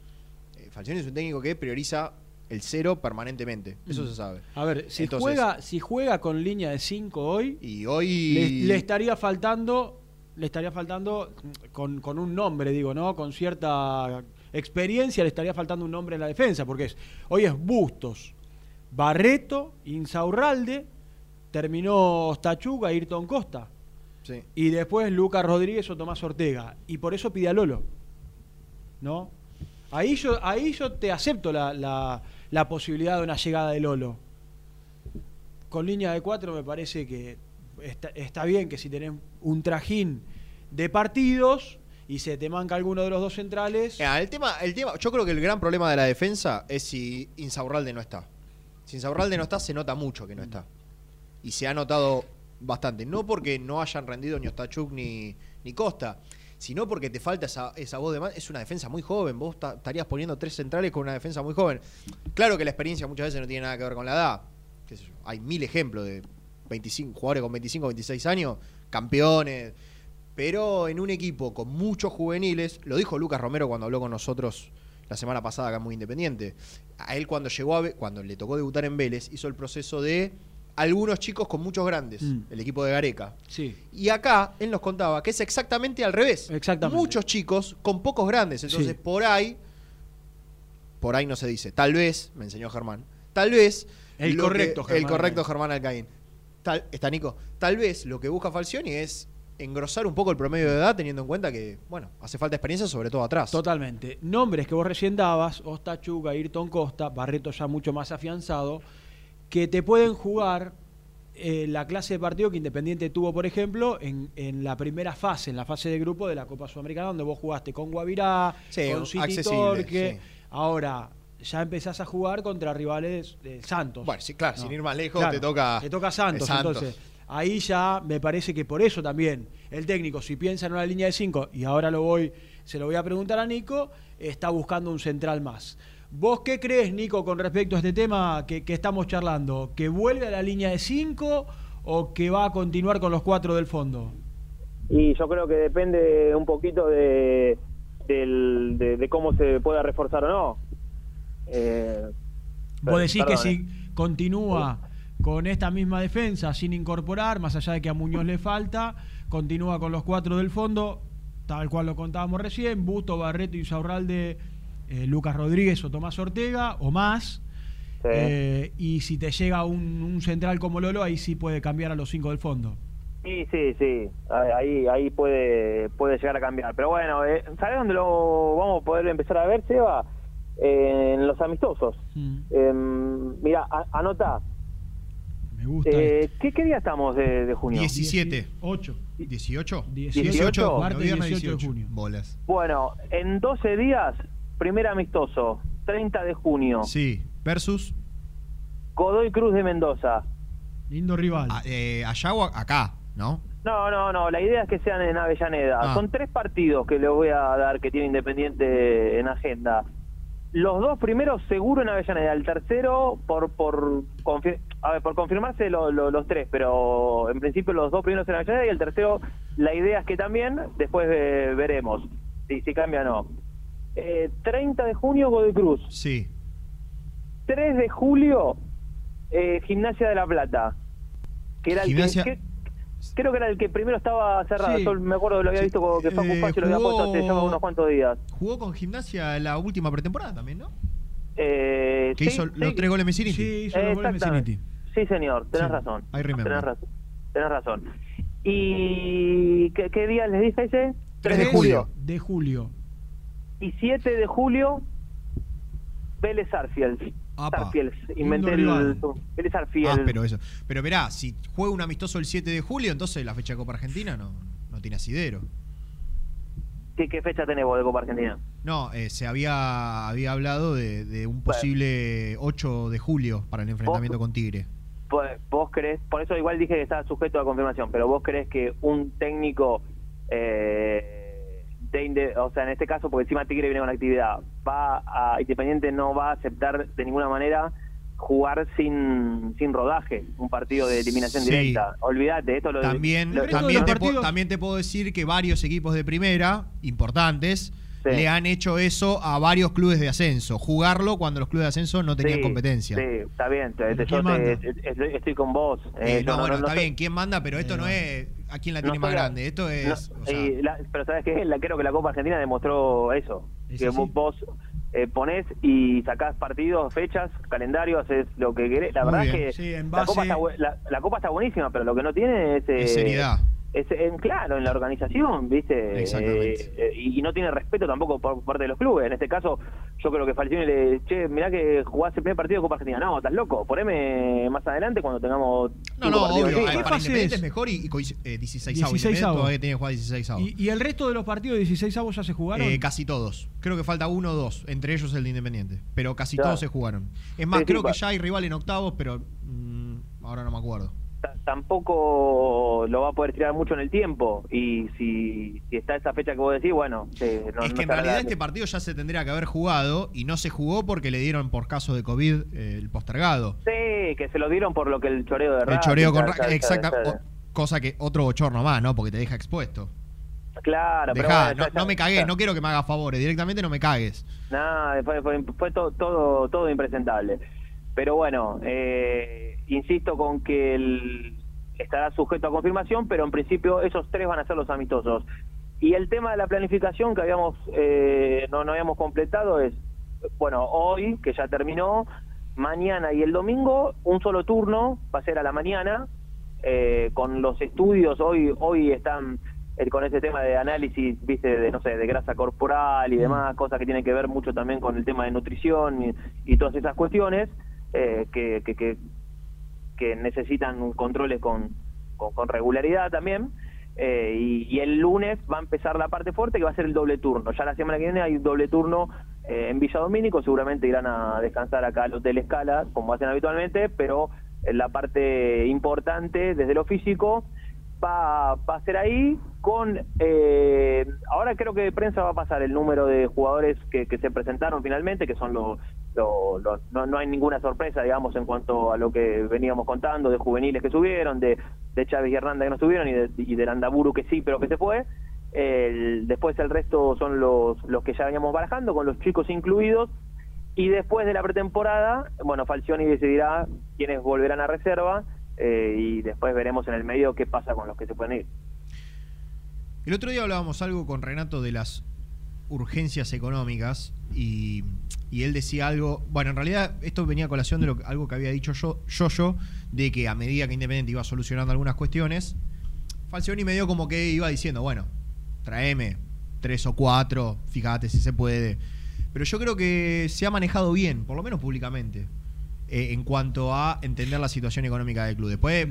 Eh, Falcioni es un técnico que prioriza el cero permanentemente. Eso Mm. se sabe. A ver, si, Entonces- juega, si juega con línea de 5 hoy, Y hoy. le, le estaría faltando, le estaría faltando con, con un nombre, digo, ¿no? Con cierta experiencia le estaría faltando un nombre en la defensa, porque es, hoy es Bustos, Barreto, Insaurralde, terminó Stachuga, Ayrton Costa. Sí. Y después Lucas Rodríguez o Tomás Ortega. Y por eso pide a Lolo. ¿No? Ahí yo, ahí yo te acepto la, la- la posibilidad de una llegada de Lolo. Con línea de cuatro me parece que está, bien que si tenés un trajín de partidos y se te manca alguno de los dos centrales. Mira, el tema, el tema, yo creo que el gran problema de la defensa es si Insaurralde no está. Si Insaurralde no está, se nota mucho que no está. Y se ha notado bastante. No porque no hayan rendido ni Ostachuk ni, ni Costa, sino porque te falta esa, esa voz de más. Es una defensa muy joven. Vos ta- estarías poniendo tres centrales con una defensa muy joven. Claro que la experiencia muchas veces no tiene nada que ver con la edad. Hay mil ejemplos de 25, jugadores con 25, 26 años, campeones. Pero en un equipo con muchos juveniles, lo dijo Lucas Romero cuando habló con nosotros la semana pasada acá Muy Independiente. A él cuando llegó a cuando le tocó debutar en Vélez, hizo el proceso de algunos chicos con muchos grandes, Mm. el equipo de Gareca. Sí. Y acá él nos contaba que es exactamente al revés. Exactamente. Muchos chicos con pocos grandes. Entonces, Sí. por ahí, por ahí no se dice. Tal vez, me enseñó Germán, tal vez. El correcto que- El Germán correcto Alcaín. Germán Alcaín. Tal, está Nico. Tal vez lo que busca Falcioni es engrosar un poco el promedio de edad, teniendo en cuenta que, bueno, hace falta experiencia, sobre todo atrás. Totalmente. Nombres que vos recién dabas, Ostachuga, Ayrton Costa, Barreto ya mucho más afianzado, que te pueden jugar eh, la clase de partido que Independiente tuvo, por ejemplo, en, en la primera fase, en la fase de grupo de la Copa Sudamericana, donde vos jugaste con Guavirá, Sí, con City Torque. sí. Ahora, ya empezás a jugar contra rivales de Santos. Bueno, sí, claro, No. sin ir más lejos, Claro, te toca. Te toca Santos, Santos. entonces. ahí ya me parece que por eso también el técnico, si piensa en una línea de 5, y ahora lo voy, se lo voy a preguntar a Nico, está buscando un central más. ¿Vos qué crees, Nico, con respecto a este tema que, que estamos charlando? ¿Que vuelve a la línea de 5 o que va a continuar con los cuatro del fondo? Y yo creo que depende un poquito de, de, de cómo se pueda reforzar o no. Eh, Vos decís que si eh. continúa con esta misma defensa sin incorporar, más allá de que a Muñoz le falta, continúa con los cuatro del fondo, tal cual lo contábamos recién, Busto, Barreto y Saurralde, eh, Lucas Rodríguez o Tomás Ortega, o más. Eh, y si te llega un, un central como Lolo, ahí sí puede cambiar a los cinco del fondo. Sí, sí, sí. Ahí, ahí puede, puede llegar a cambiar. Pero bueno, eh, ¿sabes dónde lo vamos a poder empezar a ver, Seba? Eh, en los amistosos. Eh, mira, a- anota. Me gusta. Eh, ¿qué, ¿Qué día estamos de, de junio? 17. 8. 18. 18. no, viernes 18 de 18. junio. Bolas. Bueno, en 12 días, primer amistoso, 30 de junio. Sí. Versus. Godoy Cruz de Mendoza. Lindo rival. a- eh, allá o acá, ¿no? No, no, no, la idea es que sean en Avellaneda. Ah. Son tres partidos que le voy a dar que tiene Independiente en agenda. Los dos primeros seguro en Avellaneda, el tercero por por confi- a ver, por confirmarse lo- lo- los tres, pero en principio los dos primeros en Avellaneda y el tercero la idea es que también, después eh, veremos si, si cambia o no. Eh, 30 de junio Godoy Cruz. Sí. 3 de julio eh, Gimnasia de la Plata. Que era el que- Gimnasia- que, creo que era el que primero estaba cerrado. Sí. Yo me acuerdo lo había visto como que Facu Eh, Facio lo había jugó- puesto hace ya unos cuantos días. Jugó con gimnasia la última pretemporada también, ¿no? Eh, Que sí, hizo sí. los tres goles Messiniti. Sí, hizo los goles. Messiniti. Sí, señor, tenés Sí, razón. Tenés razón. Tenés razón. ¿Y qué, qué día les dije ese? 3 de julio. De julio. Y 7 de julio, Vélez Arfield. Arfield, inventé el... Vélez Arfield. Ah, pero eso. Pero verá, si juega un amistoso el 7 de julio, entonces la fecha de Copa Argentina no, no tiene asidero. ¿Qué, ¿Qué fecha tenés vos de Copa Argentina? No, eh, se había, había hablado de, de un posible 8 de julio para el enfrentamiento con Tigre. Vos, vos crees, por eso igual dije que estaba sujeto a confirmación, pero vos crees que un técnico, eh, de o sea, en este caso, porque encima Tigre viene con actividad, va a, Independiente no va a aceptar de ninguna manera jugar sin, sin rodaje, un partido de eliminación Sí. directa. Olvídate, esto lo También, lo- también, te po- también te puedo decir que varios equipos de primera, importantes, le han hecho eso a varios clubes de ascenso. Jugarlo cuando los clubes de ascenso no tenían Sí, competencia. Sí, está bien, te- estoy, con vos. Eh, Eh, no, bueno, está bien, ¿quién manda? Pero esto no es a quién la tiene más grande. Esto es. no, o sea, y la- pero sabes qué, La- creo que la Copa Argentina demostró eso, que vos, vos, eh, ponés y sacás partidos, fechas, calendario, haces lo que querés. La Muy verdad bien. es que Sí, la, Copa está, la, la Copa está buenísima, pero lo que no tiene es... eh, Es seriedad. Es, en- claro, en la organización, ¿viste? Exactamente. Eh, eh, y, y no tiene respeto tampoco por parte de los clubes. En este caso, yo creo que Falcioni le che, mirá que jugás el primer partido de Copa Argentina. No, estás loco, poneme más adelante cuando tengamos. no, no, obvio. para Independiente es mejor y, y eh, 16 avos. 16 Independiente avos. todavía tiene que jugar 16 avos. ¿Y, y el resto de los partidos de 16 avos ya se jugaron? Eh, casi todos. Creo que falta uno o dos, entre ellos el de Independiente. Pero casi Claro. todos se jugaron. Es más, Sí, sí, creo que ya hay rival en octavos, pero mm, ahora no me acuerdo. Ta- tampoco lo va a poder tirar mucho en el tiempo. Y si, si está esa fecha que vos decís, bueno, eh, no, es no que en realidad la- este partido ya se tendría que haber jugado y no se jugó porque le dieron por caso de COVID eh, el postergado. Sí, que se lo dieron por lo que el choreo de El choreo con exacta, o- cosa que otro bochorno más, ¿no? Porque te deja expuesto. Claro, pero Dejá, bueno, no, ya- ya- no me cagues, no quiero que me hagas favores, directamente no me cagues. Nada, fue, fue, fue to- todo, todo impresentable. Pero bueno, eh, insisto con que el, estará sujeto a confirmación, pero en principio esos tres van a ser los amistosos. Y el tema de la planificación que habíamos eh, no, no habíamos completado es, bueno, hoy, que ya terminó, mañana y el domingo, un solo turno, va a ser a la mañana, eh, con los estudios, hoy, hoy están eh, con ese tema de análisis, viste, de, no sé, de grasa corporal y demás, cosas que tienen que ver mucho también con el tema de nutrición y, y todas esas cuestiones eh, que, que, que, necesitan controles con, con, regularidad también. Eh, y, y el lunes va a empezar la parte fuerte que va a ser el doble turno. Ya la semana que viene hay doble turno eh, en Villa Domínico, seguramente irán a descansar acá al Hotel Escala, como hacen habitualmente, pero la parte importante desde lo físico va, va a ser ahí con eh, ahora creo que de prensa va a pasar el número de jugadores que, que se presentaron finalmente que son los no, no hay ninguna sorpresa digamos en cuanto a lo que veníamos contando de juveniles que subieron de, de Chávez y Hernández que no subieron y, de, y del Andaburu que sí pero que se fue después el resto son los, los que ya veníamos barajando con los chicos incluidos y después de la pretemporada, bueno, Falcioni decidirá quiénes volverán a reserva eh, y después veremos en el medio qué pasa con los que se pueden ir. El otro día hablábamos algo con Renato de las urgencias económicas y, y él decía algo, bueno, en realidad esto venía a colación de lo, algo que había dicho yo, yo, yo, de que a medida que Independiente iba solucionando algunas cuestiones, Falcioni medio como que iba diciendo, bueno, tráeme tres o cuatro, fíjate si se puede. Pero yo creo que se ha manejado bien, por lo menos públicamente, eh, en cuanto a entender la situación económica del club. Después,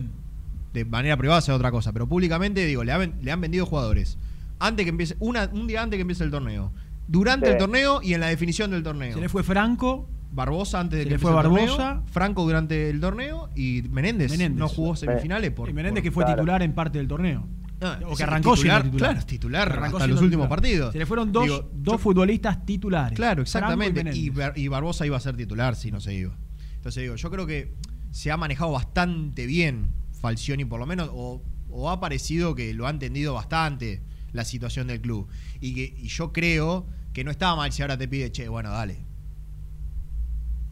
de manera privada, sea otra cosa, pero públicamente, digo, le, le han vendido jugadores. Antes que empiece, una, un día antes que empiece el torneo. Durante Sí. el torneo y en la definición del torneo. Se le fue Franco. Barbosa antes de Se que le fue Barbosa. torneo, Franco durante el torneo y Menéndez, Menéndez. no jugó semifinales por Y Menéndez por- que fue Claro. titular en parte del torneo. Ah, o que sí, arrancó titular, siendo titular. claro, titular Arrancó hasta los últimos titular. partidos. Se le fueron dos, Digo, dos futbolistas titulares. Claro, exactamente. Y, Bar- y Barbosa iba a ser titular si no se iba. Entonces digo, yo creo que se ha manejado bastante bien Falcioni, por lo menos, o, o ha parecido que lo ha entendido bastante la situación del club. Y, que, y yo creo que no estaba mal si ahora te pide, che, bueno, dale.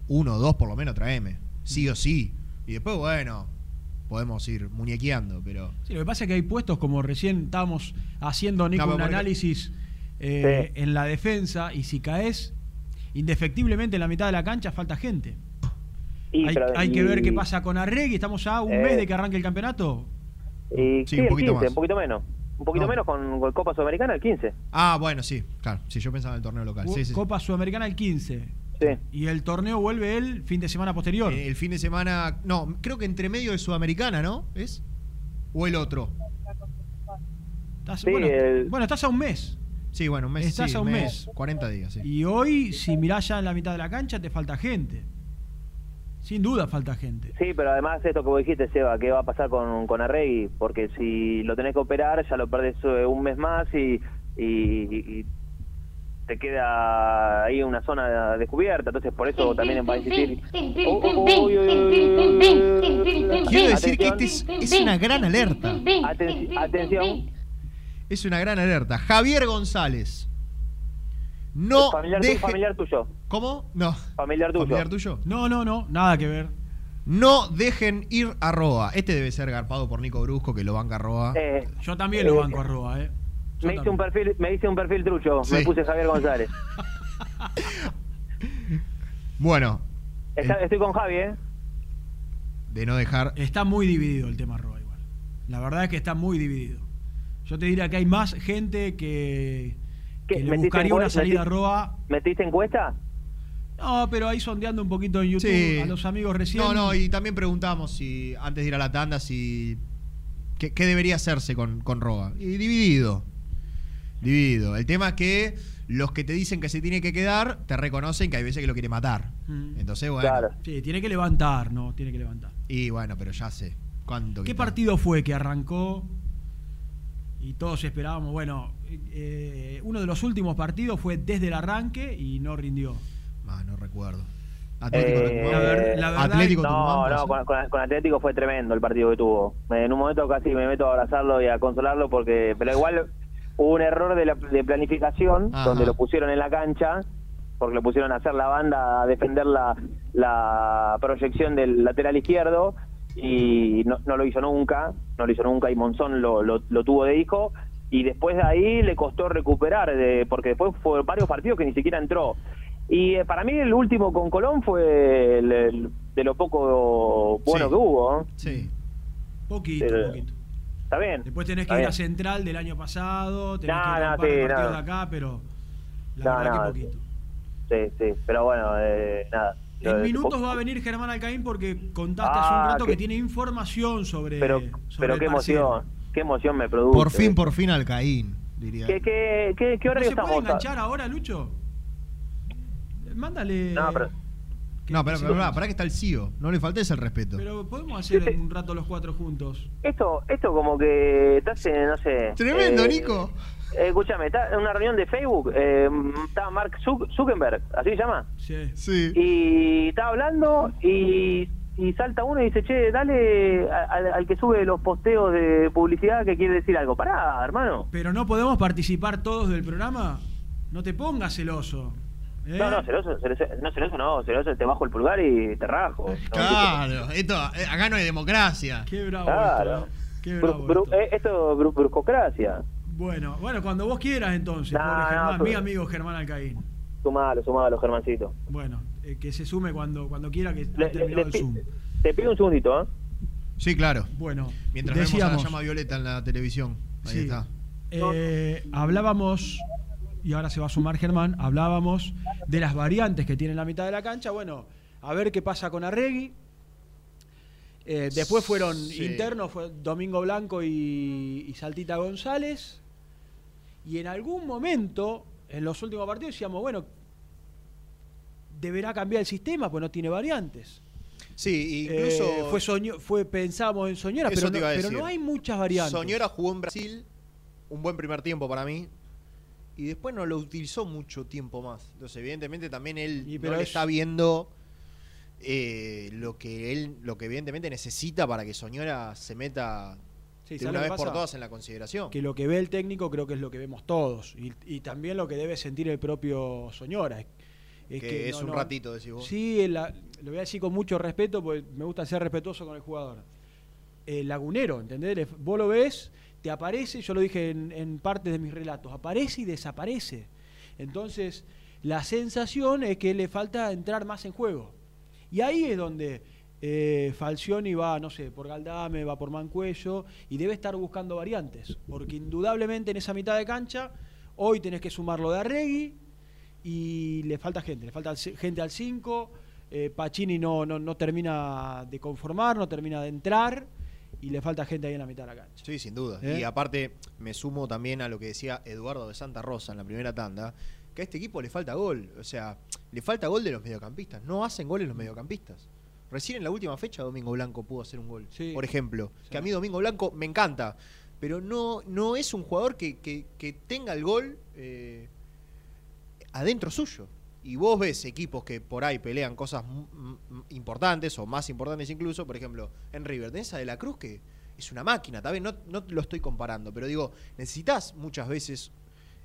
Uno o dos por lo menos traeme. Sí o sí. Y después, bueno, podemos ir muñequeando, pero... Sí, lo que pasa es que hay puestos como recién estábamos haciendo, Nico, No, pero un porque- análisis eh, en la defensa y si caes indefectiblemente en la mitad de la cancha falta gente. Y, hay, pero- hay que y- ver qué pasa con Arregui. Estamos ya a un Eh. mes de que arranque el campeonato. Y, Sí, sí, un poquito 15, más. un poquito menos. Un poquito No. menos con, con Copa Sudamericana, el 15. Ah, bueno, sí, claro. Si yo pensaba en el torneo local. Sí, sí, sí. Copa Sudamericana el 15. Sí. Y el torneo vuelve el fin de semana posterior. Eh, el fin de semana. No, creo que entre medio de Sudamericana, ¿no? ¿Es? ¿O el otro? Estás- Sí, bueno, el- bueno, estás a un mes. Sí, bueno, un mes. Estás sí, a un mes. 40 días, sí. Y hoy, si mirás ya en la mitad de la cancha, te falta gente. Sin duda falta gente. Sí, pero además esto que vos dijiste, Seba, ¿qué va a pasar con, con Arregui? Porque si lo tenés que operar, ya lo perdés eh, un mes más y, y, y te queda ahí una zona descubierta. Entonces, por eso también va a uy. Quiero decir que este es, es una gran alerta. Aten- atención. Es una gran alerta. Javier González. No familiar, tu- deje- familiar tuyo. ¿Cómo? No. Familiar tuyo. ¿Familiar tuyo? No, no, no, nada que ver. No dejen ir a Roa. Este debe ser garpado por Nico Brusco, que lo banca a Roa. Eh, Yo también lo Eh, banco a Roa, ¿eh? Yo me hice un perfil, me hice un perfil trucho, Sí. me puse Javier González. <laughs> Bueno, Está- estoy con Javi, ¿eh? de no dejar. Está muy dividido el tema Roa igual. La verdad es que está muy dividido. Yo te diría que hay más gente que, ¿Qué, que le metiste buscaría una salida a ¿Metiste- Roa. ¿Metiste encuesta? No, pero ahí sondeando un poquito en YouTube Sí. a los amigos recién. No, no, y también preguntamos si, antes de ir a la tanda, si. ¿Qué, qué debería hacerse con, con Roa? Y dividido. Dividido. El tema es que los que te dicen que se tiene que quedar, te reconocen que hay veces que lo quiere matar. Mm. Entonces, bueno. Sí, tiene que levantar, ¿no? Tiene que levantar. Y bueno, pero ya sé. ¿Cuánto ¿Qué partido fue que arrancó y todos esperábamos? Bueno, eh, uno de los últimos partidos fue desde el arranque y no rindió. Ah, no recuerdo. Atlético Eh, Tucumán. la ver- la verdad- Atlético No, no, con, con- con Atlético fue tremendo el partido que tuvo. En un momento casi me meto a abrazarlo y a consolarlo porque, pero igual hubo un error de, la, de planificación Ajá. donde lo pusieron en la cancha porque lo pusieron a hacer la banda a defender la, la proyección del lateral izquierdo y no, no lo hizo nunca, no lo hizo nunca y Monzón lo, lo, lo tuvo de hijo y después de ahí le costó recuperar de, porque después fue varios partidos que ni siquiera entró. Y eh, para mí el último con Colón fue el- el- de lo poco bueno Sí. que hubo. ¿eh? Sí. Poquito, poquito. Está bien. Después tenés que ir a. Central del año pasado, tenés No, que ir a sí, partidos de acá, pero la verdad que poquito. Sí, sí, pero bueno, eh, nada. En minutos va a venir Germán Alcaín porque contaste Ah, hace un rato qué- que tiene información sobre. Pero, sobre pero qué emoción, qué emoción me produce. Por fin, por fin Alcaín, diría. ¿Qué, qué, qué, qué ¿No se puede enganchar ahora, Lucho? Mándale. No, pero- que No, pero, pero, pará que está el CIO. No le faltes el respeto. Pero podemos hacer un rato los cuatro juntos. Esto, esto como que estás en, no sé. Tremendo, eh, Nico. eh, escúchame, está en una reunión de Facebook. Eh, está Mark Zuck- Zuckerberg, ¿así se llama? Sí. Sí. Y está hablando y, y salta uno y dice, che, dale al, al que sube los posteos de publicidad que quiere decir algo. Pará, hermano. Pero no podemos participar todos del programa. No te pongas celoso. ¿eh? No, no, celoso, celoso, no, celoso no, celoso te bajo el pulgar y te rajo. No, Claro, esto, eh, acá no hay democracia. Qué bravo Claro. esto, ¿eh? Qué bravo bru- esto. eh, esto es bru- bruscocracia. Bueno, bueno, cuando vos quieras entonces, No, pobre no, Germán, pero- mi amigo Germán Alcaín. Sumalo, sumalo, Germancito. Bueno, eh, que se sume cuando, cuando quiera que Le- ha terminado le- el Zoom. Te pido un segundito, ¿eh? Sí, claro. Bueno, Mientras vemos a la decíamos- llama violeta en la televisión. Ahí Sí. está. Eh, hablábamos, y ahora se va a sumar Germán, hablábamos de las variantes que tiene la mitad de la cancha. Bueno, a ver qué pasa con Arregui. Eh, después fueron Sí. internos, fue Domingo Blanco y, y Saltita González. Y en algún momento, en los últimos partidos, decíamos, bueno, deberá cambiar el sistema, pues no tiene variantes. Sí, incluso. Eh, fue, soño- fue pensábamos en Soñora, pero no, pero hay muchas variantes. Soñora jugó en Brasil un buen primer tiempo para mí. Y después no lo utilizó mucho tiempo más. Entonces, evidentemente, también él Y no le es- está viendo eh, lo que él, lo que evidentemente necesita para que Soñora se meta Sí, de ¿sabes una vez por todas en la consideración. que lo que ve el técnico creo que es lo que vemos todos y, y también lo que debe sentir el propio Soñora. Es, Que es un ratito, decís vos. Sí, la- lo voy a decir con mucho respeto porque me gusta ser respetuoso con el jugador. El lagunero, ¿entendés? Vos lo ves, te aparece, yo lo dije en, en parte de mis relatos, aparece y desaparece. Entonces, la sensación es que le falta entrar más en juego. Y ahí es donde eh, Falcioni va, no sé, por Galdame, va por Mancuello y debe estar buscando variantes. Porque indudablemente en esa mitad de cancha, hoy tenés que sumarlo de Arregui y le falta gente, le falta gente al 5. Pacini no, no, no termina de conformar, no termina de entrar y le falta gente ahí en la mitad de la cancha. Sí, sin duda. ¿Eh? Y aparte, me sumo también a lo que decía Eduardo de Santa Rosa en la primera tanda, que a este equipo le falta gol. O sea, le falta gol de los mediocampistas. No hacen goles los mediocampistas. Recién en la última fecha Domingo Blanco pudo hacer un gol. Por ejemplo, que a mí Domingo Blanco me encanta, pero no, no es un jugador que, que- que tenga el gol eh, adentro suyo. Y vos ves equipos que por ahí pelean cosas importantes o más importantes incluso, por ejemplo, en River, tenés a De la Cruz que es una máquina, tal vez no, no lo estoy comparando, pero digo, necesitas muchas veces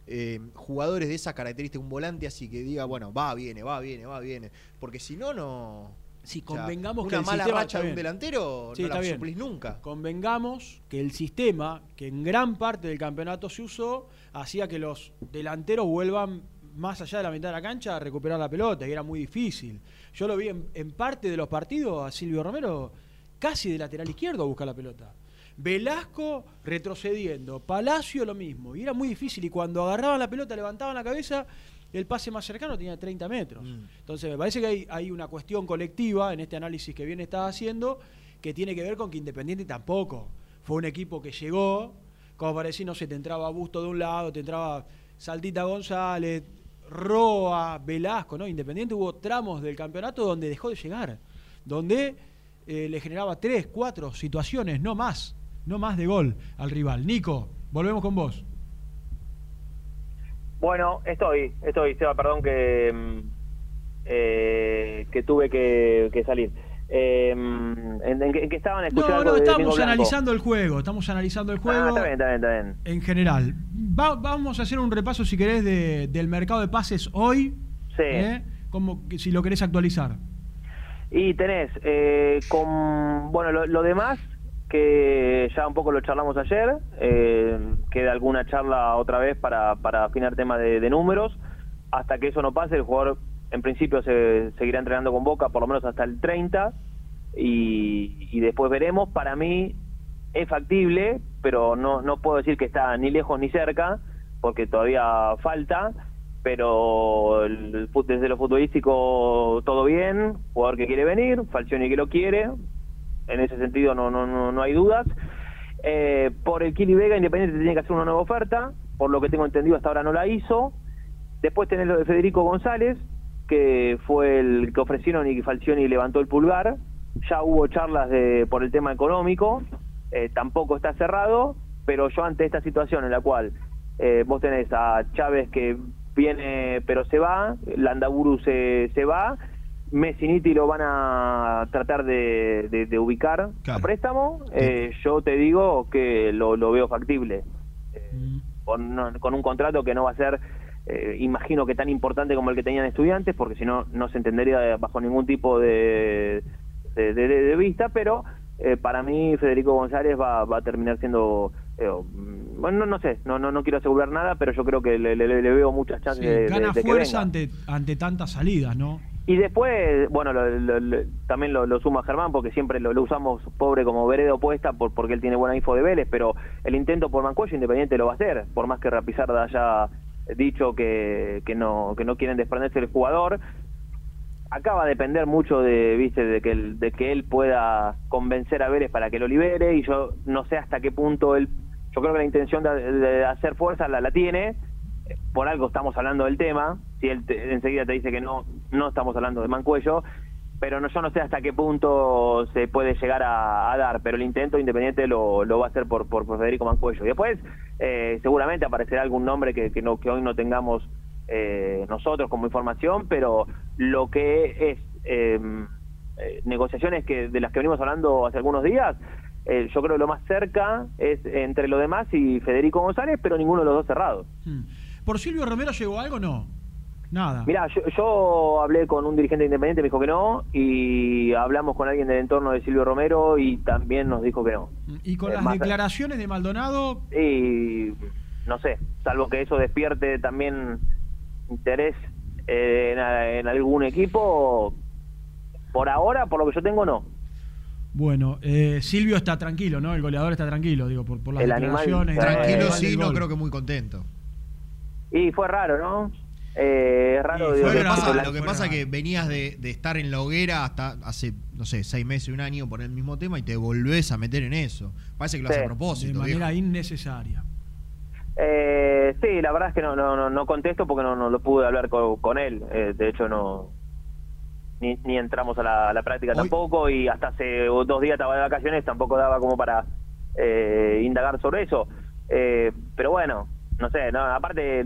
eh, jugadores de esa característica, un volante así que diga, bueno, va, viene, va, viene, va, viene, porque si no, no... Si o sea, convengamos que una el mala sistema- racha de un delantero Sí, no la suplís nunca. Convengamos que el sistema, que en gran parte del campeonato se usó, hacía que los delanteros vuelvan más allá de la mitad de la cancha recuperar la pelota, y era muy difícil. Yo lo vi en, en parte de los partidos a Silvio Romero casi de lateral izquierdo a buscar la pelota. Velasco retrocediendo, Palacio lo mismo, y era muy difícil. Y cuando agarraban la pelota, levantaban la cabeza, el pase más cercano tenía 30 metros. Entonces, me parece que hay, hay una cuestión colectiva en este análisis que bien estás haciendo que tiene que ver con que Independiente tampoco fue un equipo que llegó, como para decir, no sé, te entraba Busto de un lado, te entraba Saltita González, Roa, Velasco, ¿no? Independiente hubo tramos del campeonato donde dejó de llegar, donde eh, le generaba tres, cuatro situaciones, no más, no más de gol al rival. Nico, volvemos con vos. Bueno, estoy, estoy, Seba, perdón que, mm, eh, que tuve que, que salir. Eh, mm, ¿en, en qué estaban escuchando? No, no, estamos analizando el juego, estamos analizando el juego. Ah, está bien, está bien, está bien. en general. Va- vamos a hacer un repaso, si querés, de- del mercado de pases hoy. Sí. ¿eh? Como que si lo querés actualizar. Y tenés, eh, con, bueno, lo, lo demás, que ya un poco lo charlamos ayer, eh, queda alguna charla otra vez para, para afinar temas de, de números. Hasta que eso no pase, el jugador en principio se seguirá entrenando con Boca, por lo menos hasta el 30, y, y después veremos. Para mí es factible, pero no, no puedo decir que está ni lejos ni cerca, porque todavía falta pero desde lo futbolístico todo bien, jugador que quiere venir, Falcioni que lo quiere, en ese sentido no no no, no hay dudas. Eh, por el Kili Vega, Independiente tiene que hacer una nueva oferta, por lo que tengo entendido hasta ahora no la hizo. Después tenés lo de Federico González, que fue el que ofrecieron y que Falcioni levantó el pulgar. Ya hubo charlas de, por el tema económico, eh, tampoco está cerrado, pero yo ante esta situación en la cual eh, vos tenés a Chávez que viene pero se va, Landaburu se, se va, Messiniti lo van a tratar de, de- de ubicar a préstamo, eh, yo te digo que lo, lo veo factible. Eh, con, con un contrato que no va a ser, eh, imagino que tan importante como el que tenían estudiantes, porque si no, no se entendería bajo ningún tipo de, de, de- de vista, pero eh, para mí Federico González va, va a terminar siendo... eh, bueno, no, no sé, no, no, no quiero asegurar nada, pero yo creo que le, le- le veo muchas chances Sí, de, gana de que fuerza venga. ante, ante tantas salidas, ¿no? Y después, bueno, lo- lo- lo- también lo, lo suma Germán porque siempre lo, lo usamos pobre como vereda opuesta por, porque él tiene buena info de Vélez, pero el intento por Mancuello Independiente lo va a hacer, por más que Rapizarda haya dicho que, que no que no quieren desprenderse del jugador. Acá va a depender mucho de, viste, de que de que él pueda convencer a Vélez para que lo libere y yo no sé hasta qué punto él, yo creo que la intención de, de hacer fuerza la, la tiene, por algo estamos hablando del tema, si él te- enseguida te dice que no, no estamos hablando de Mancuello, pero no, yo no sé hasta qué punto se puede llegar a, dar, pero el intento independiente lo, lo va a hacer por, por, Federico Mancuello. Y después eh, seguramente aparecerá algún nombre que, que, no, que hoy no tengamos eh, nosotros como información, pero lo que es eh, eh, negociaciones que de las que venimos hablando hace algunos días, eh, yo creo que lo más cerca es entre lo demás y Federico González, pero ninguno de los dos cerrados. ¿Por Silvio Romero llegó algo? No. Nada. Mira, yo, yo hablé con un dirigente independiente, me dijo que no, y hablamos con alguien del entorno de Silvio Romero y también nos dijo que no. Y con Eh, las declaraciones de Maldonado, Y no sé, salvo que eso despierte también interés eh, en, en algún equipo, por ahora, por lo que yo tengo, no. bueno, eh, Silvio está tranquilo, ¿no? El goleador está tranquilo, digo, por, por las El animal- declaraciones. Tranquilo, sí, no creo que muy contento. Y fue raro, ¿no? Eh, raro. Lo digo, que que- pasa, lo que pasa es que venías de, de estar en la hoguera hasta hace, no sé, seis meses, un año por el mismo tema y te volvés a meter en eso. Parece que lo hace Sí. a De propósito. manera viejo. innecesaria. Eh, sí, la verdad es que no, no, no, no contesto porque no, no lo pude hablar con, con él. Eh, de hecho, no ni, ni entramos a la, a la práctica tampoco y hasta hace dos días estaba de vacaciones, tampoco daba como para eh, indagar sobre eso. Eh, pero bueno, no sé, no, aparte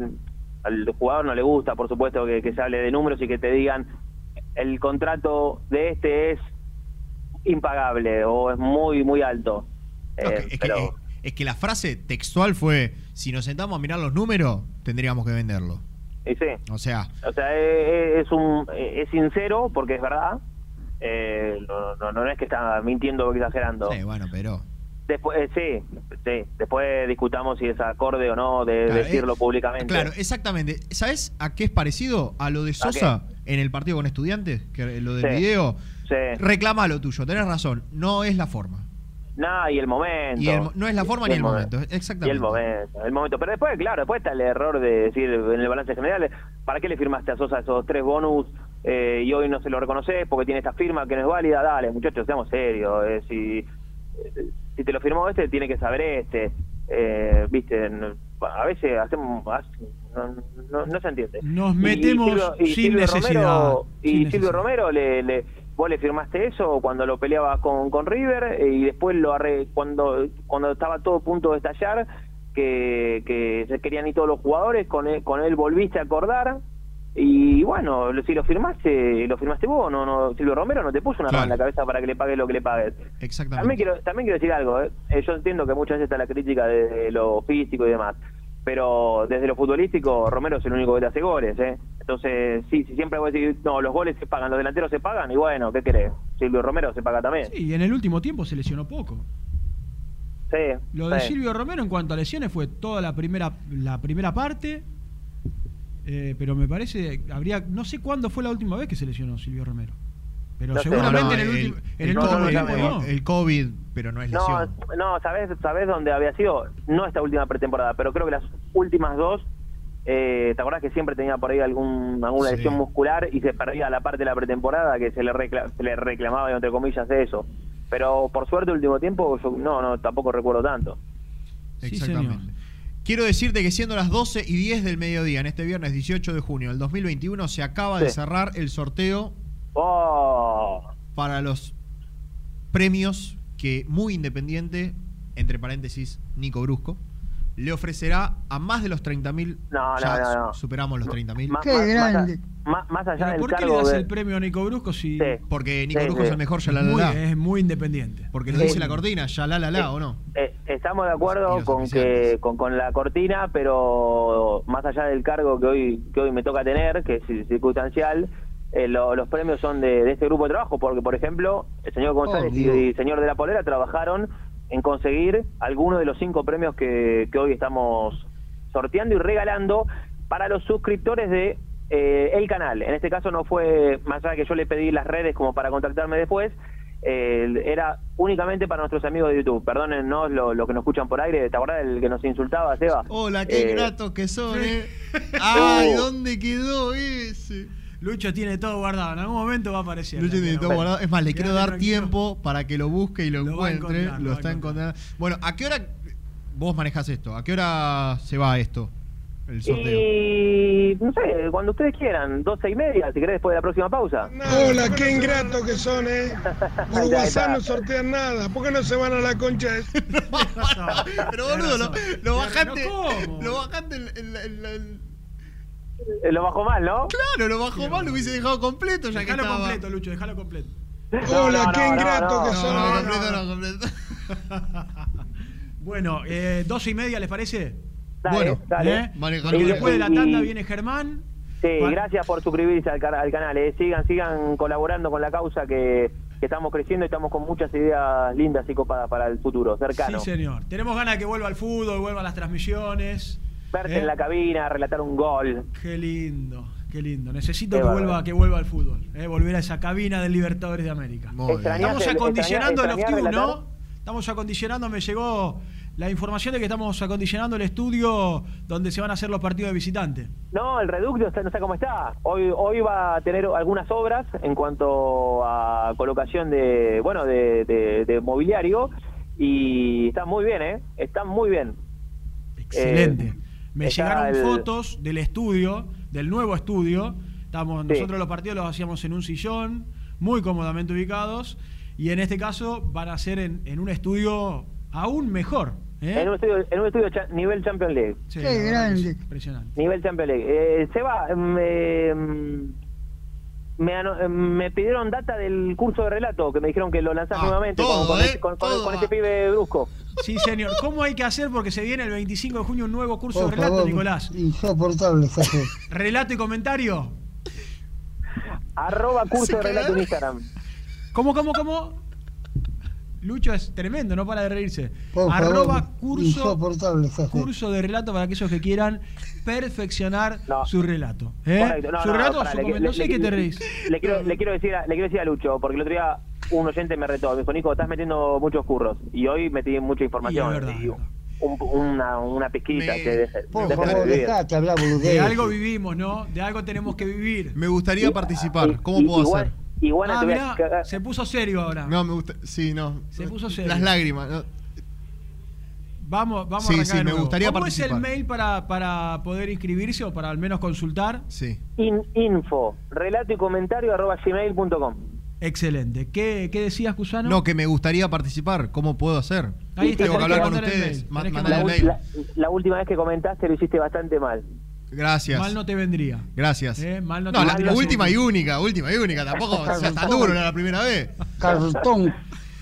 al jugador no le gusta, por supuesto, que, que se hable de números y que te digan el contrato de este es impagable o es muy, muy alto. Eh, es, que, es- es que la frase textual fue: si nos sentamos a mirar los números, tendríamos que venderlo. y sí. O sea, O sea, es un es sincero porque es verdad. Eh, no, no, no es que está mintiendo o exagerando. sí, bueno, pero. Después, eh, sí, sí. Después discutamos si es acorde o no de Claro, decirlo eh, públicamente. Claro, exactamente. ¿Sabes a qué es parecido? A lo de Sosa en el partido con estudiantes, que lo del Sí. video. Sí. Reclama lo tuyo, tenés razón. No es la forma. Nada, y el momento. Y el mo- no es la forma Y ni el momento, exactamente. Y el momento, el momento. Pero después, claro, después está el error de decir en el balance general, ¿para qué le firmaste a Sosa esos tres bonus eh, y hoy no se lo reconoces porque tiene esta firma que no es válida? Dale, muchachos, seamos serios. eh, si, si te lo firmó este, tiene que saber este. Eh, Viste, a veces hacemos... hace- No, no, no se entiende. Nos metemos y Silvio- y sin Silvio necesidad. Romero- y Silvio. Romero le, le- vos le firmaste eso cuando lo peleabas con, con River eh, y después lo arre, cuando cuando estaba todo a punto de estallar que, que se querían ir todos los jugadores con él, con él volviste a acordar y bueno lo- si lo firmaste lo firmaste vos no no Silvio Romero no te puso una Claro. mano en la cabeza para que le pagues lo que le pagues Exactamente. también quiero, también quiero decir algo, ¿eh? Eh, yo entiendo que muchas veces está la crítica de, de lo físico y demás, pero desde lo futbolístico Romero es el único que te hace goles, ¿eh? Entonces, sí, si siempre voy a decir, no, los goles se pagan, los delanteros se pagan, y bueno, ¿qué querés? Silvio Romero se paga también. Sí, y en el último tiempo se lesionó poco. Sí, Lo de sí. Silvio Romero en cuanto a lesiones fue toda la primera la primera parte, eh, pero me parece habría no sé cuándo fue la última vez que se lesionó Silvio Romero, pero No seguramente No, no, en el, el- último en el el último COVID, tiempo el- no. el COVID, pero no es No, lesión. no, ¿sabés, ¿sabés dónde había sido? No esta última pretemporada, pero creo que las últimas dos, eh, ¿te acordás que siempre tenía por ahí algún, alguna Sí. lesión muscular y se perdía la parte de la pretemporada que se le, recla- se le reclamaba, entre comillas, de eso? Pero por suerte, el último tiempo, yo no, no, tampoco recuerdo tanto. Sí, Exactamente. señor. Quiero decirte que siendo las 12 y 10 del mediodía, en este viernes 18 de junio del 2021, se acaba de Sí. cerrar el sorteo Oh, para los premios que Muy Independiente, entre paréntesis, Nico Brusco, le ofrecerá a más de los 30.000. No, no, ya no, no. superamos los 30.000. Ma- Qué más grande. Más, más allá Pero del ¿Por qué le cargo das de- el premio a Nico Brusco si Porque Nico Sí, Brusco sí. es el mejor, ya la muy- es muy independiente? Porque lo Sí. dice la cortina, ya la la la, ¿o no? Eh, estamos de acuerdo con que con, con la cortina, pero más allá del cargo que hoy que hoy me toca tener, que es circunstancial, eh, lo- los premios son de, de este grupo de trabajo, porque por ejemplo, el señor González y, el señor de la Polera trabajaron en conseguir algunos de los cinco premios que, que hoy estamos sorteando y regalando para los suscriptores de eh, el canal. En este caso no fue, más allá de que yo le pedí las redes como para contactarme después, eh, era únicamente para nuestros amigos de YouTube. Perdónennos lo, lo que nos escuchan por aire. ¿Te acordás del que nos insultaba, Seba? Hola, qué Eh, gratos que son, ¿eh? <laughs> Ay, Uh. ¿dónde quedó ese? Lucho tiene todo guardado, en algún momento va a aparecer. Lucho tiene todo guardado. Es más, le quiero dar tranquilo. tiempo para que lo busque y lo, encuentre. lo lo está encontrando. Bueno, ¿a qué hora vos manejás esto? ¿A qué hora se va esto? El sorteo. Y no sé, cuando ustedes quieran, doce y media, si querés después de la próxima pausa. Hola, qué ingrato que son, ¿eh? <laughs> WhatsApp no sortean nada. ¿Por qué no se van a la concha de... <laughs> Pero boludo, lo, lo bajaste. Lo bajaste Eh, Lo bajó mal, ¿no? Claro, lo bajó mal, lo hubiese dejado completo ya que Déjalo estaba. completo, Lucho, déjalo completo. Hola, no, qué no, ingrato que no, son. No, completo, no, completo. <laughs> Bueno, eh, doce y media, ¿les parece? Dale, Bueno, dale. ¿Eh? Y- después de la y- tanda viene Germán. Sí, Bueno. gracias por suscribirse al, ca- al canal. eh. Sigan, sigan colaborando con la causa que, que estamos creciendo y estamos con muchas ideas lindas y copadas para el futuro, cercano. Sí, señor. Tenemos ganas de que vuelva al fútbol, vuelvan las transmisiones. Verte ¿Eh? en la cabina, relatar un gol. Qué lindo, qué lindo. Necesito Qué que vuelva, que vuelva al fútbol. ¿eh? Volver a esa cabina del Libertadores de América. Estamos el- acondicionando el off extrañás ¿no? Estamos acondicionando, me llegó la información de que estamos acondicionando el estudio donde se van a hacer los partidos de visitante. No, el reducto está, no sé cómo está. Hoy hoy va a tener algunas obras en cuanto a colocación de, bueno, de, de- de mobiliario y está muy bien, ¿eh? Está muy bien. Excelente. Eh, Me llegaron el- fotos del estudio, del nuevo estudio. Estamos, Sí. Nosotros los partidos los hacíamos en un sillón, muy cómodamente ubicados. Y en este caso van a ser en, en un estudio aún mejor. ¿Eh? En un estudio, en un estudio cha- nivel Champions League. Sí, Qué grande. Impresionante. Nivel Champions League. Eh, Seba, me, mm, me, eh, me pidieron data del curso de relato, que me dijeron que lo lanzás Ah, nuevamente todo, con, con eh, este, con- con- todo con va. este pibe brusco. Sí, señor. ¿Cómo hay que hacer? Porque se viene el 25 de junio un nuevo curso Por de relato, favor, Nicolás. insoportable, Jorge. <laughs> Relato y comentario. Arroba curso de relato en Instagram. ¿Cómo, cómo, cómo? Lucho es tremendo, no para de reírse. Por Arroba favor, curso, curso de relato para aquellos que quieran perfeccionar No. su relato. ¿eh? Correcto. No, su no, relato, pará, su le- le- no sé le- qué te le- reís. Le quiero, le quiero decir a, le quiero decir a Lucho, porque el otro día un oyente me retó, me dijo, Nico, estás metiendo muchos curros. Y hoy metí mucha información. Verdad, y un- una, una Me- que deje, Por favor, de hablar, De algo vivimos, ¿no? De algo tenemos que vivir. Me gustaría Y- participar. ¿Cómo y- puedo igual- hacer? Igual Ah, te voy a mirá, cagar. se puso serio ahora. No, me gusta. Sí, no. Se puso serio. Las lágrimas. no. Vamos, vamos Sí, a arrancar sí, me gustaría ¿Cómo participar. es el mail para, para poder inscribirse o para al menos consultar? Sí. In- info, relato y comentario arroba gmail.com. Excelente. ¿Qué, qué decías, Cusano? No, que me gustaría participar. ¿Cómo puedo hacer? Ahí está, Tengo que hablar que con el ustedes. mail, Ma- tenés que mandar La, el ul- mail. la- la última vez que comentaste lo hiciste bastante mal. Gracias. Mal no te vendría. Gracias. Eh, mal no no, te la vendría. última y única, última y única. Tampoco <laughs> seas tan duro, era la primera vez. Cartón.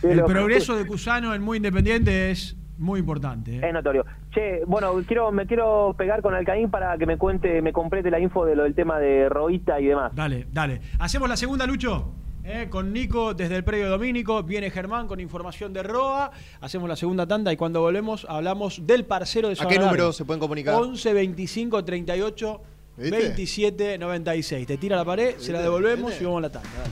El progreso de Cusano en Muy Independiente es muy importante. ¿eh? Es notorio. Che, bueno, quiero me quiero pegar con Alcaín para que me cuente, me complete la info de lo del tema de Roita y demás. Dale, dale. Hacemos la segunda, Lucho. Eh, con Nico desde el predio dominico. Viene Germán con información de Roa. Hacemos la segunda tanda y cuando volvemos hablamos del parcero de ¿A qué número se pueden comunicar? 11 25 38 ¿Viste? 27 96. Te tira la pared, se la devolvemos ¿Viste? y vamos a la tanda. dale.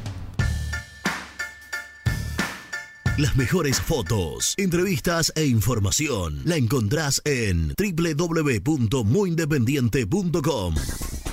Las mejores fotos, entrevistas e información la encontrás en www.muyindependiente.com.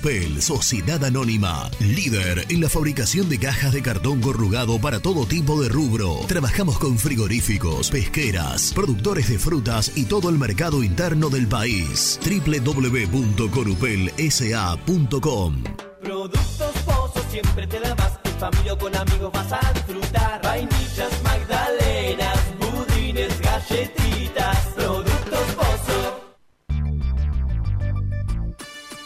Corupel, Sociedad Anónima, líder en la fabricación de cajas de cartón corrugado para todo tipo de rubro. Trabajamos con frigoríficos, pesqueras, productores de frutas y todo el mercado interno del país. www.corupelsa.com Productos Pozos siempre te da más. En familia con amigos vas a disfrutar. Vainillas, magdalenas, budines, galletitas.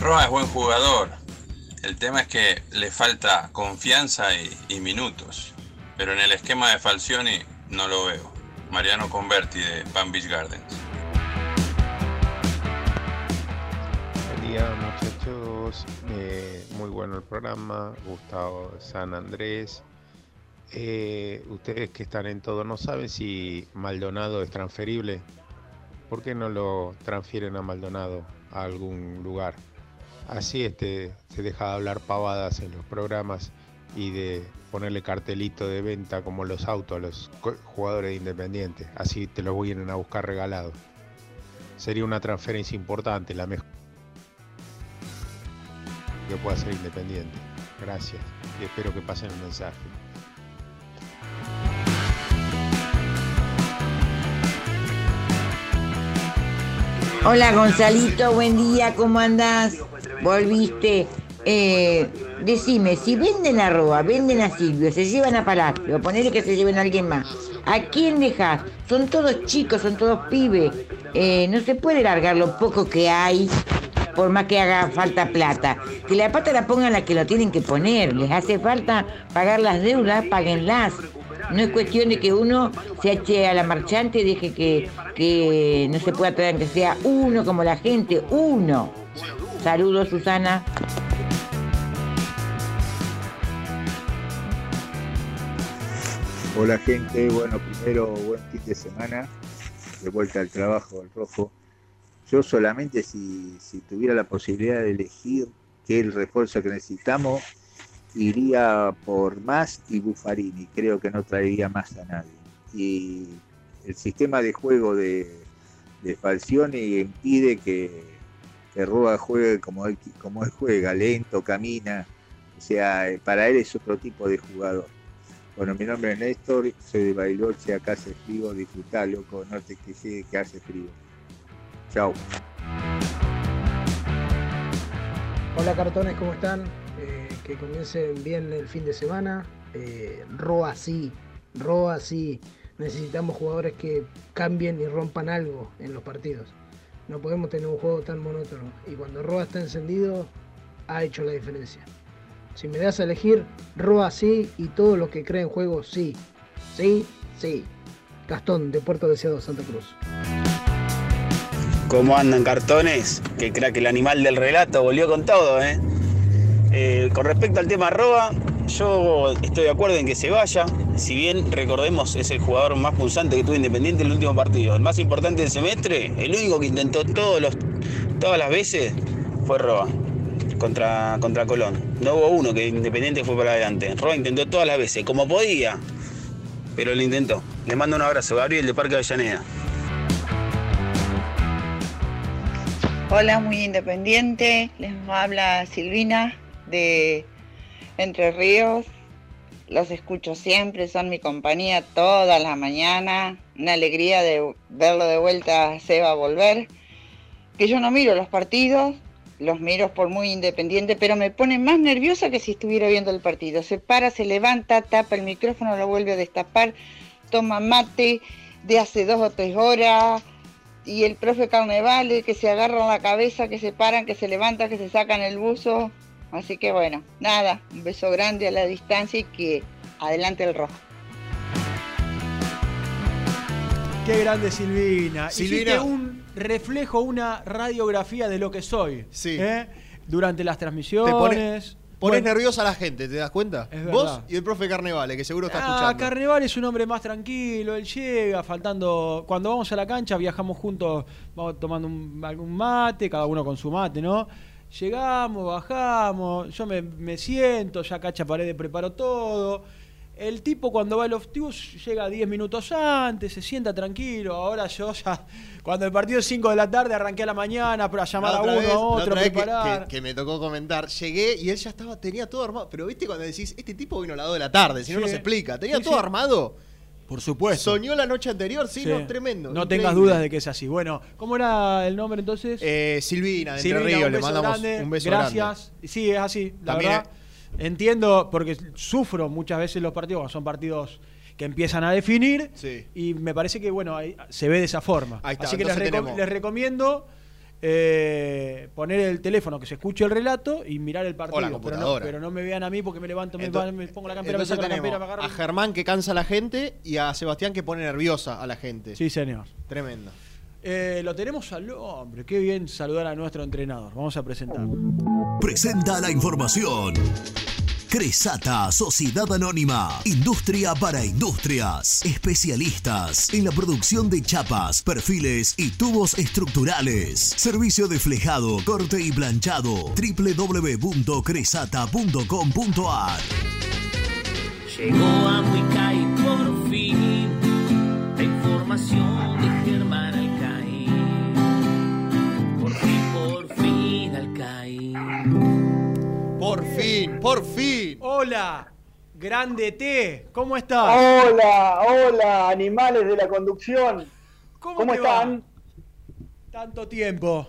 Roa es buen jugador. El tema es que le falta confianza y, minutos. Pero en el esquema de Falcioni no lo veo. Mariano Converti de Palm Beach Gardens. Buen día muchachos, Eh, muy bueno el programa, Gustavo San Andrés. Eh, ustedes que están en todo, ¿no saben si Maldonado es transferible? ¿Por qué no lo transfieren a Maldonado a algún lugar? Así este, se deja de hablar pavadas en los programas y de ponerle cartelito de venta como los autos a los jugadores independientes. Así te los vienen a buscar regalado. Sería una transferencia importante, la mejor que pueda ser independiente. Gracias y espero que pasen el mensaje. Hola Gonzalito, buen día, ¿cómo andás? Volviste. Eh, decime, si venden a Roa, venden a Silvio, se llevan a Palacio, ponele que se lleven a alguien más, ¿a quién dejas? Son todos chicos, son todos pibes. Eh, no se puede largar lo poco que hay, por más que haga falta plata. Que la pata la pongan la que lo tienen que poner. Les hace falta pagar las deudas, páguenlas. No es cuestión de que uno se eche a la marchante y deje que, que no se pueda traer, que sea uno como la gente, uno. Saludos, Susana. Hola gente, bueno, primero buen fin de semana, de vuelta al trabajo del rojo. Yo solamente si, si tuviera la posibilidad de elegir qué es el refuerzo que necesitamos, iría por más y Buffarini, creo que no traería más a nadie. Y el sistema de juego de, de Falcioni impide que, que Roa juegue como él, como él juega, lento, camina, o sea, eh, para él es otro tipo de jugador. Bueno, mi nombre es Néstor, soy de Bariloche, acá hace frío, disfrutá, loco, no te quejes que hace frío. Chao. Hola cartones, ¿cómo están? Eh, que comiencen bien el fin de semana. Eh, Roa sí, Roa sí. Necesitamos jugadores que cambien y rompan algo en los partidos. No podemos tener un juego tan monótono. Y cuando Roa está encendido, ha hecho la diferencia. Si me das a elegir, Roa sí y todo lo que cree en juego sí. Sí, sí. Gastón, de Puerto Deseado, Santa Cruz. ¿Cómo andan cartones? Que crack el animal del relato volvió con todo, ¿eh? Eh, con respecto al tema Roa, yo estoy de acuerdo en que se vaya. Si bien recordemos es el jugador más pulsante que tuvo Independiente en el último partido, el más importante del semestre, el único que intentó todos los, todas las veces fue Roa contra, contra Colón. No hubo uno que Independiente fue para adelante. Roa intentó todas las veces, como podía, pero lo intentó. Le mando un abrazo, Gabriel de Parque Avellaneda. Hola, muy independiente. Les habla Silvina de Entre Ríos. Los escucho siempre, son mi compañía toda la mañana. Una alegría de verlo de vuelta a volver. Que yo no miro los partidos, los miro por muy independiente, pero me pone más nerviosa que si estuviera viendo el partido. Se para, se levanta, tapa el micrófono, lo vuelve a destapar, toma mate de hace dos o tres horas, y el profe Carnevale que se agarran la cabeza, que se paran, que se levantan, que se sacan el buzo. Así que bueno, nada, un beso grande a la distancia y que adelante el rojo. Qué grande Silvina. Silvina. Hiciste un reflejo, una radiografía de lo que soy. Sí. ¿eh? Durante las Te transmisiones. pones, pones Bueno. nerviosa a la gente, ¿te das cuenta? Es Vos y el profe Carnevale, que seguro está Ah, escuchando. Carneval es un hombre más tranquilo, él llega, faltando. Cuando vamos a la cancha, viajamos juntos, vamos tomando un- algún mate, cada uno con su mate, ¿no? Llegamos, bajamos, yo me, me siento, ya Cacha Paredes preparó todo. El tipo cuando va al off llega 10 minutos antes, se sienta tranquilo. Ahora yo ya, cuando el partido es 5 de la tarde, arranqué a la mañana para llamar La a uno, vez- a otro, que, preparar. que- que me tocó comentar, llegué y él ya estaba, tenía todo armado. Pero viste cuando decís, este tipo vino a las 2 de la tarde, si no Sí. nos explica. Tenía Sí, todo sí. armado. Por supuesto. Soñó la noche anterior, sí, Sí. no, tremendo. No increíble. tengas dudas de que es así. Bueno, ¿cómo era el nombre entonces? Eh, Silvina, de Entre Silvina, Ríos, un le beso mandamos grande, un beso Gracias. Sí, es así, la También verdad. Entiendo, porque sufro muchas veces los partidos, cuando son partidos que empiezan a definir, Sí. y me parece que, bueno, ahí se ve de esa forma. Ahí está, así que les, recom- tenemos- les recomiendo eh, poner el teléfono, que se escuche el relato y mirar el partido. O la pero, no, computadora. pero no me vean a mí porque me levanto, me, Entonces- me pongo la campera, me saco la campera, me agarro. a Germán que cansa a la gente y a Sebastián que pone nerviosa a la gente. Sí, señor. Tremendo. Eh, lo tenemos al hombre. Qué bien saludar a nuestro entrenador. Vamos a presentarlo. Presenta la información. Cresata, Sociedad Anónima, Industria para Industrias, especialistas en la producción de chapas, perfiles y tubos estructurales. Servicio de flejado, corte y planchado, www.cresata.com.ar. Llegó a Muicay por fin la información de Germán Alcaín. Por fin, por fin Alcaín. Por fin, por fin. Hola, grande T, ¿cómo estás? Hola, hola, animales de la conducción. ¿Cómo, ¿Cómo te va? están? Tanto tiempo.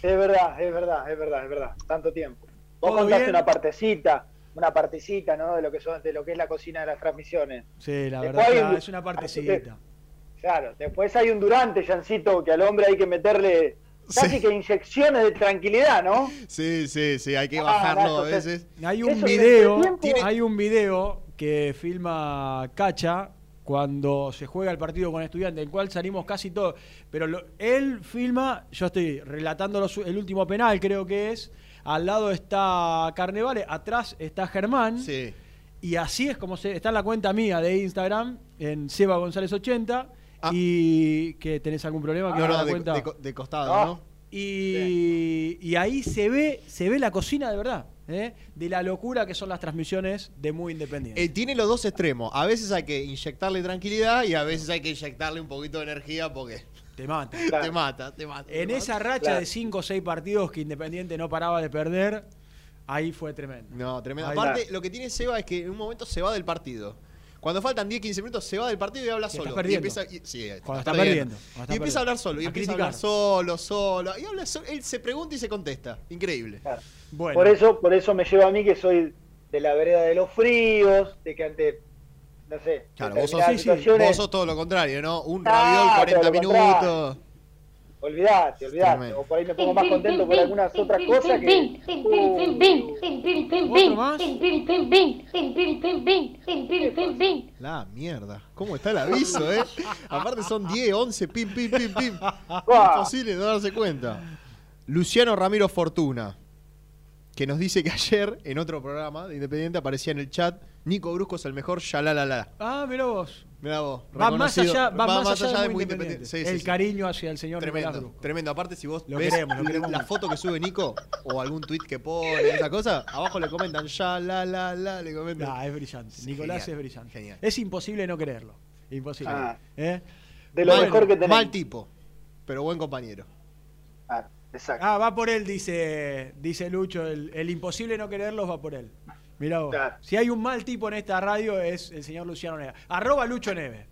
Es verdad, es verdad, es verdad, es verdad. Tanto tiempo. Vos ¿Todo contaste bien? una partecita, una partecita, ¿no? De lo que son, de lo que es la cocina de las transmisiones. Sí, la Después verdad, un- es una partecita. Claro, después hay un durante, Jancito, que al hombre hay que meterle casi que inyecciones de tranquilidad, ¿no? Sí, sí, sí, hay que Ah, bajarlo a veces. Hay un video, el tiempo- hay un video que filma Cacha cuando se juega el partido con estudiantes, del cual salimos casi todos. Pero lo- él filma, yo estoy relatando los- el último penal, creo que es. Al lado está Carnevale, atrás está Germán. Sí. Y así es como se, está en la cuenta mía de Instagram, en Seba González 80. Y que tenés algún problema que Ah. No, no, de, cuenta. de co- de costado, Ah. ¿no? Y, y ahí se ve, se ve la cocina de verdad, ¿eh? de la locura que son las transmisiones de Muy Independiente. Eh, tiene los dos extremos. A veces hay que inyectarle tranquilidad y a veces hay que inyectarle un poquito de energía porque te mata. <laughs> te mata, te mata. en te esa mata. racha Claro. de 5 o 6 partidos que Independiente no paraba de perder, ahí fue tremendo. No, tremendo. Ahí. Aparte, lo que tiene Seba es que en un momento se va del partido. Cuando faltan 10, 15 minutos, se va del partido y habla solo. estás perdiendo. Y empieza, y- sí, Cuando está perdiendo, cuando está y empieza a hablar perdiendo. solo. Y A empieza a criticar. hablar solo, solo. Y habla solo. Él se pregunta y se contesta. Increíble. Bueno. Por eso, por eso me lleva a mí que soy de la vereda de los fríos, de que ante, no sé, Claro, vos sos, determinadas situaciones- vos sos todo lo contrario, ¿no? Un Ah, raviol, 40 todo lo minutos. Olvidate, olvidate. O por ahí me pongo más contento por algunas otras cosas que. ¿Otro más? La mierda. ¿Cómo está el aviso, eh? Aparte son 10, 11, pim, pim, pim, pim. Imposible no darse cuenta. Luciano Ramiro Fortuna, que nos dice que ayer en otro programa de Independiente aparecía en el chat, Nico Brusco es el mejor, ya la la la. Ah, mira vos. Mirá vos. Va más allá, va más allá, de, Muy Independiente. Independiente. Sí, sí, el sí. cariño hacia el señor Nicolás Tremendo, Brusco. tremendo. Aparte, si vos Lo ves queremos, lo queremos la mucho. foto que sube Nico o algún tweet que pone, esa cosa, abajo le comentan ya, la, la, la, le comentan. Nah, es brillante. Sí, Nicolás genial, es brillante. Genial. Es imposible no creerlo. Imposible. Ah. ¿Eh? De lo Mal- mejor que tenemos. Mal tipo, pero buen compañero. Ah, exacto. Ah, va por él, dice, dice Lucho. El, el imposible no quererlos va por él. Mirá vos. Claro. Si hay un mal tipo en esta radio es el señor Luciano Neves. Arroba Lucho Neves.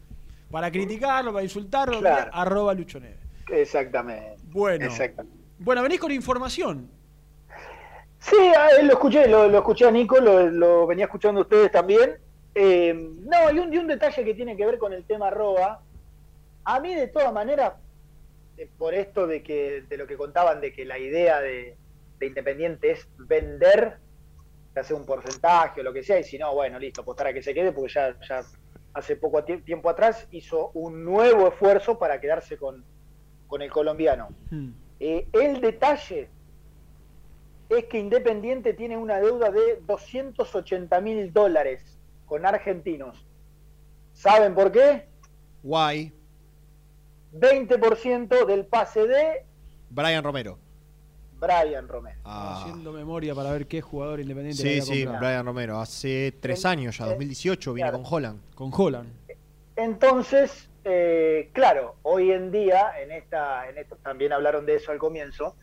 Para criticarlo, para insultarlo, Claro. arroba Lucho Neves. Exactamente. Bueno. Exactamente. Bueno, venís con información. Sí, a él lo escuché, lo, lo escuché a Nico, lo, lo venía escuchando ustedes también. Eh, no, y un, y un detalle que tiene que ver con el tema Roa. A mí, de todas maneras, eh, por esto de que de lo que contaban, de que la idea de, de Independiente es vender, hacer un porcentaje o lo que sea, y si no, bueno, listo, apostar a que se quede, porque ya, ya hace poco tie- tiempo atrás hizo un nuevo esfuerzo para quedarse con, con el colombiano. Hmm. Eh, el detalle es que Independiente tiene una deuda de 280 mil dólares con argentinos. ¿Saben por qué? Guay. 20% del pase de Brian Romero. Brian Romero. Ah. Haciendo memoria para ver qué jugador independiente Sí, sí, comprado. Brian Romero. Hace tres años ya, 2018, viene con Holland. Con Holland. Entonces, eh, claro, hoy en día, en esta, en esto, también hablaron de eso al comienzo,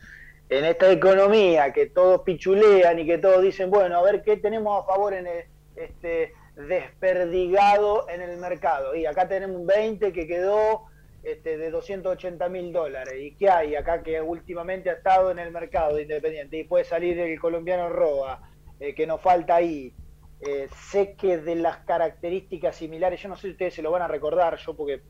en esta economía que todos pichulean y que todos dicen, bueno, a ver qué tenemos a favor en el, este desperdigado en el mercado. Y acá tenemos un 20 que quedó este, de 280 mil dólares. ¿Y qué hay acá que últimamente ha estado en el mercado de Independiente? Y puede salir el colombiano Roa, eh, que nos falta ahí. Eh, sé que de las características similares, yo no sé si ustedes se lo van a recordar, yo porque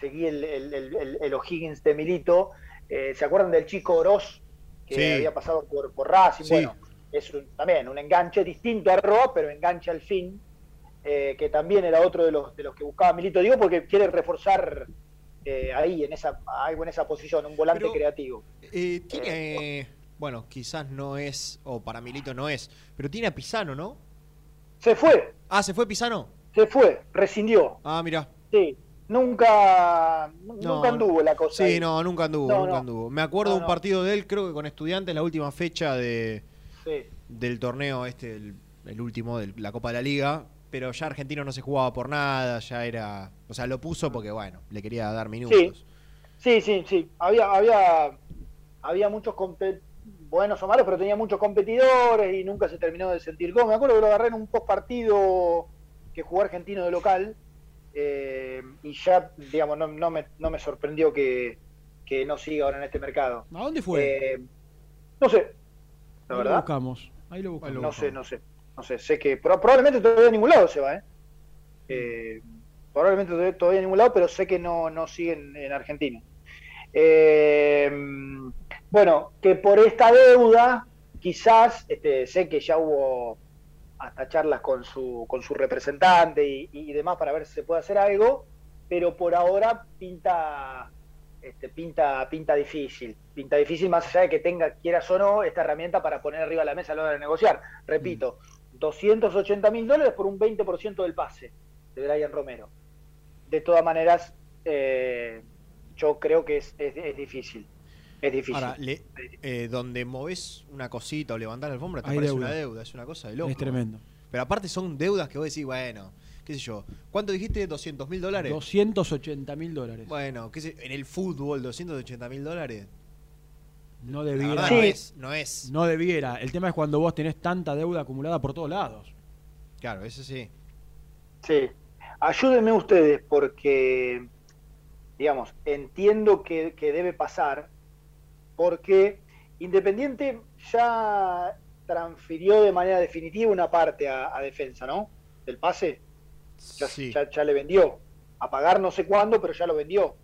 seguí el, el, el- el- O'Higgins de Milito, eh, ¿se acuerdan del chico Oroz que Sí. había pasado por, por Racing? Sí. Bueno, es un- también un enganche distinto a Roa, pero enganche al fin, eh, que también era otro de los, de los que buscaba Milito, digo porque quiere reforzar eh, ahí, en esa, algo en esa posición, un volante Pero- creativo. Eh, tiene. Bueno, quizás no es, o para Milito no es, pero tiene a Pisano, ¿no? Se fue, Ah, ¿se fue Pisano? se fue, rescindió. Ah, mira. Sí, nunca, No, nunca anduvo la cosa. Sí, ahí. no, nunca anduvo, No, nunca no. anduvo. Me acuerdo de un partido de él, creo que con estudiantes, la última fecha de, Sí. del torneo este, el, el último de la Copa de la Liga, pero ya Argentino no se jugaba por nada, ya era, o sea, lo puso porque bueno, le quería dar minutos. Sí, sí, sí. Había, había, había muchos buenos o malos, pero tenía muchos competidores y nunca se terminó de sentir cómodo. Me acuerdo que lo agarré en un post partido que jugó argentino de local eh, y ya, digamos, no, no me, no me sorprendió que, que no siga ahora en este mercado. ¿A dónde fue? Eh, no sé, la Ahí lo verdad. buscamos. Ahí lo buscamos. No sé, no sé. No sé, sé que pro- probablemente todavía a ningún lado se va, ¿eh? Eh, probablemente todavía, a ningún lado, pero sé que no, no sigue en, en Argentina. Eh, bueno, que por esta deuda, quizás, este, sé que ya hubo hasta charlas con su, con su representante y, y demás para ver si se puede hacer algo, pero por ahora pinta, este, pinta, pinta difícil. Pinta difícil más allá de que tenga, quieras o no, esta herramienta para poner arriba de la mesa a la hora de negociar. Repito, 280 mil dólares por un 20% del pase de Brian Romero. De todas maneras, eh, yo creo que es, es- es difícil. Es difícil. Ahora, le- eh, donde moves una cosita o levantás la alfombra, te Hay parece deuda. una deuda, es una cosa de loco. Es tremendo. Pero aparte son deudas que vos decís, bueno, qué sé yo, ¿cuánto dijiste? ¿200 mil dólares? 280 mil dólares. Bueno, qué sé, en el fútbol, 280 mil dólares. No La debiera. no es, no es. No debiera. El tema es cuando vos tenés tanta deuda acumulada por todos lados. Claro, eso sí. Sí, ayúdenme ustedes porque, digamos, entiendo que, que debe pasar porque Independiente ya transfirió de manera definitiva una parte a, a defensa, ¿no? Del pase. Ya, Sí. ya, ya le vendió. A pagar no sé cuándo, pero ya lo vendió.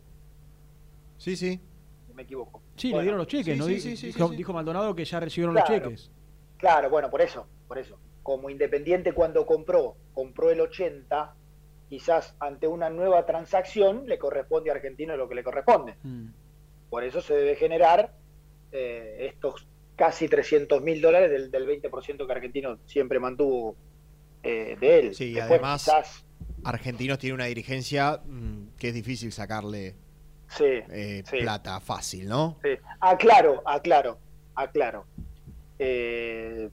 Sí, sí. Me equivoco. Sí, le dieron los cheques, sí, ¿no? sí, sí, sí, dijo, sí. dijo Maldonado que ya recibieron Claro. los cheques. Claro, bueno, por eso, por eso. Como Independiente cuando compró, compró el 80, quizás ante una nueva transacción le corresponde a Argentino lo que le corresponde. Mm. Por eso se debe generar eh, estos casi 300 mil dólares del, del 20% que Argentino siempre mantuvo eh, de él. Sí, y Después, además, quizás, Argentinos tiene una dirigencia mm, que es difícil sacarle sí, eh, sí. plata fácil, ¿no? Sí. Aclaro, aclaro, aclaro. Eh,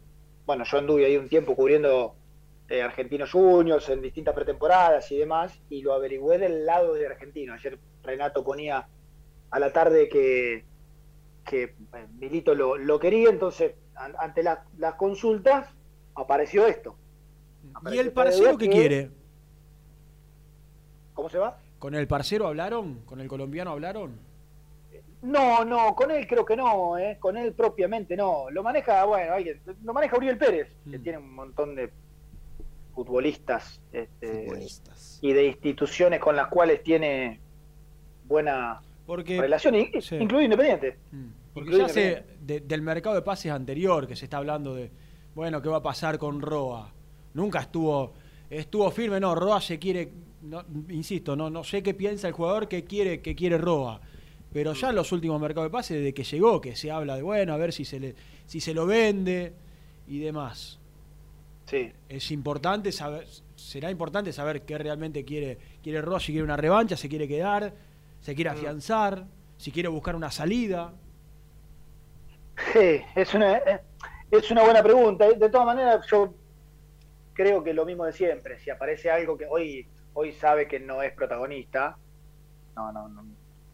bueno, yo anduve ahí un tiempo cubriendo eh, Argentinos Juniors en distintas pretemporadas y demás, y lo averigüé del lado de Argentino. Ayer Renato ponía a la tarde que, que eh, Milito lo, lo quería, entonces an- ante las, las consultas apareció esto. ¿Y el parcero qué que- quiere? ¿Cómo se va? ¿Con el parcero hablaron? ¿Con el colombiano hablaron? No, no, con él creo que no, ¿eh? con él propiamente no. Lo maneja, bueno, alguien, lo maneja Uriel Pérez, que Mm. tiene un montón de futbolistas, este, Futbolistas. y de instituciones con las cuales tiene buena Porque, relación, sí. incluido Independiente. Mm. porque Incluido ya sé Independiente. de- del mercado de pases anterior que se está hablando de, bueno, ¿qué va a pasar con Roa? Nunca estuvo estuvo firme, no, Roa se quiere no, insisto, no, no sé qué piensa el jugador que quiere, que quiere Roa. Pero ya en los últimos mercados de pase, desde que llegó, que se habla de bueno, a ver si se le, si se lo vende y demás. Sí. Es importante saber, será importante saber qué realmente quiere, quiere Roa, si quiere una revancha, se quiere quedar, se quiere Mm. afianzar, si quiere buscar una salida. Sí, es una, eh, es una buena pregunta. De todas maneras, yo creo que lo mismo de siempre. Si aparece algo que hoy, hoy sabe que no es protagonista, no, no, no.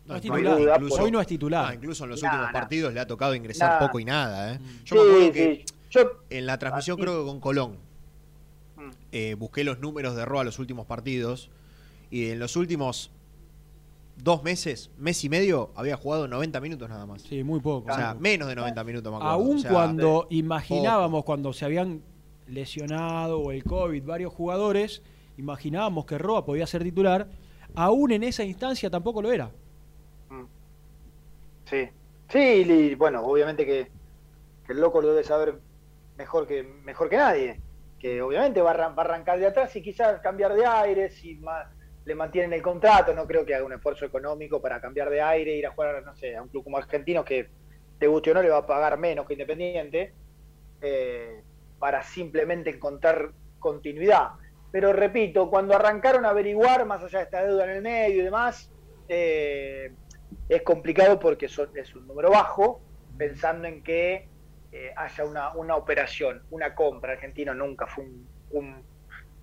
No, hay titular, duda, incluso, Hoy no es titular. Ah, incluso en los Nah, últimos nah. partidos le ha tocado ingresar Nah. poco y nada. ¿eh? Yo Sí, me acuerdo que sí. Yo- en la transmisión, así- creo que con Colón, Mm. eh, busqué los números de Roa los últimos partidos y en los últimos dos meses, mes y medio, había jugado 90 minutos nada más. Sí, muy poco. O sea, menos de 90 minutos, me acuerdo. Aún O sea, cuando imaginábamos, cuando se habían lesionado o el COVID varios jugadores, imaginábamos que Roa podía ser titular, aún en esa instancia tampoco lo era. Sí, sí, y bueno, obviamente que, que el loco lo debe saber mejor que mejor que nadie. Que obviamente va a, arrancar de atrás y quizás cambiar de aire, si ma- le mantienen el contrato, no creo que haga un esfuerzo económico para cambiar de aire, ir a jugar, no sé, a un club como Argentino que te guste o no le va a pagar menos que Independiente, eh, para simplemente encontrar continuidad. Pero repito, cuando arrancaron a averiguar, más allá de esta deuda en el medio y demás, eh, es complicado porque son- es un número bajo, pensando en que eh, haya una, una operación, una compra. Argentino nunca fue un, un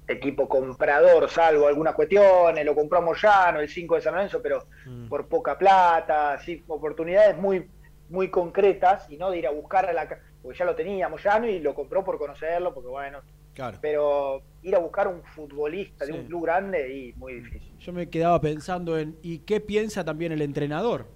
equipo comprador, salvo algunas cuestiones, lo compró Moyano, el 5 de San Lorenzo, pero por poca plata, sí, oportunidades muy, muy concretas y no de ir a buscar a la... Porque ya lo tenía Moyano y lo compró por conocerlo, porque bueno, Claro. pero ir a buscar un futbolista de un club grande y muy difícil. Yo me quedaba pensando en, ¿y qué piensa también el entrenador?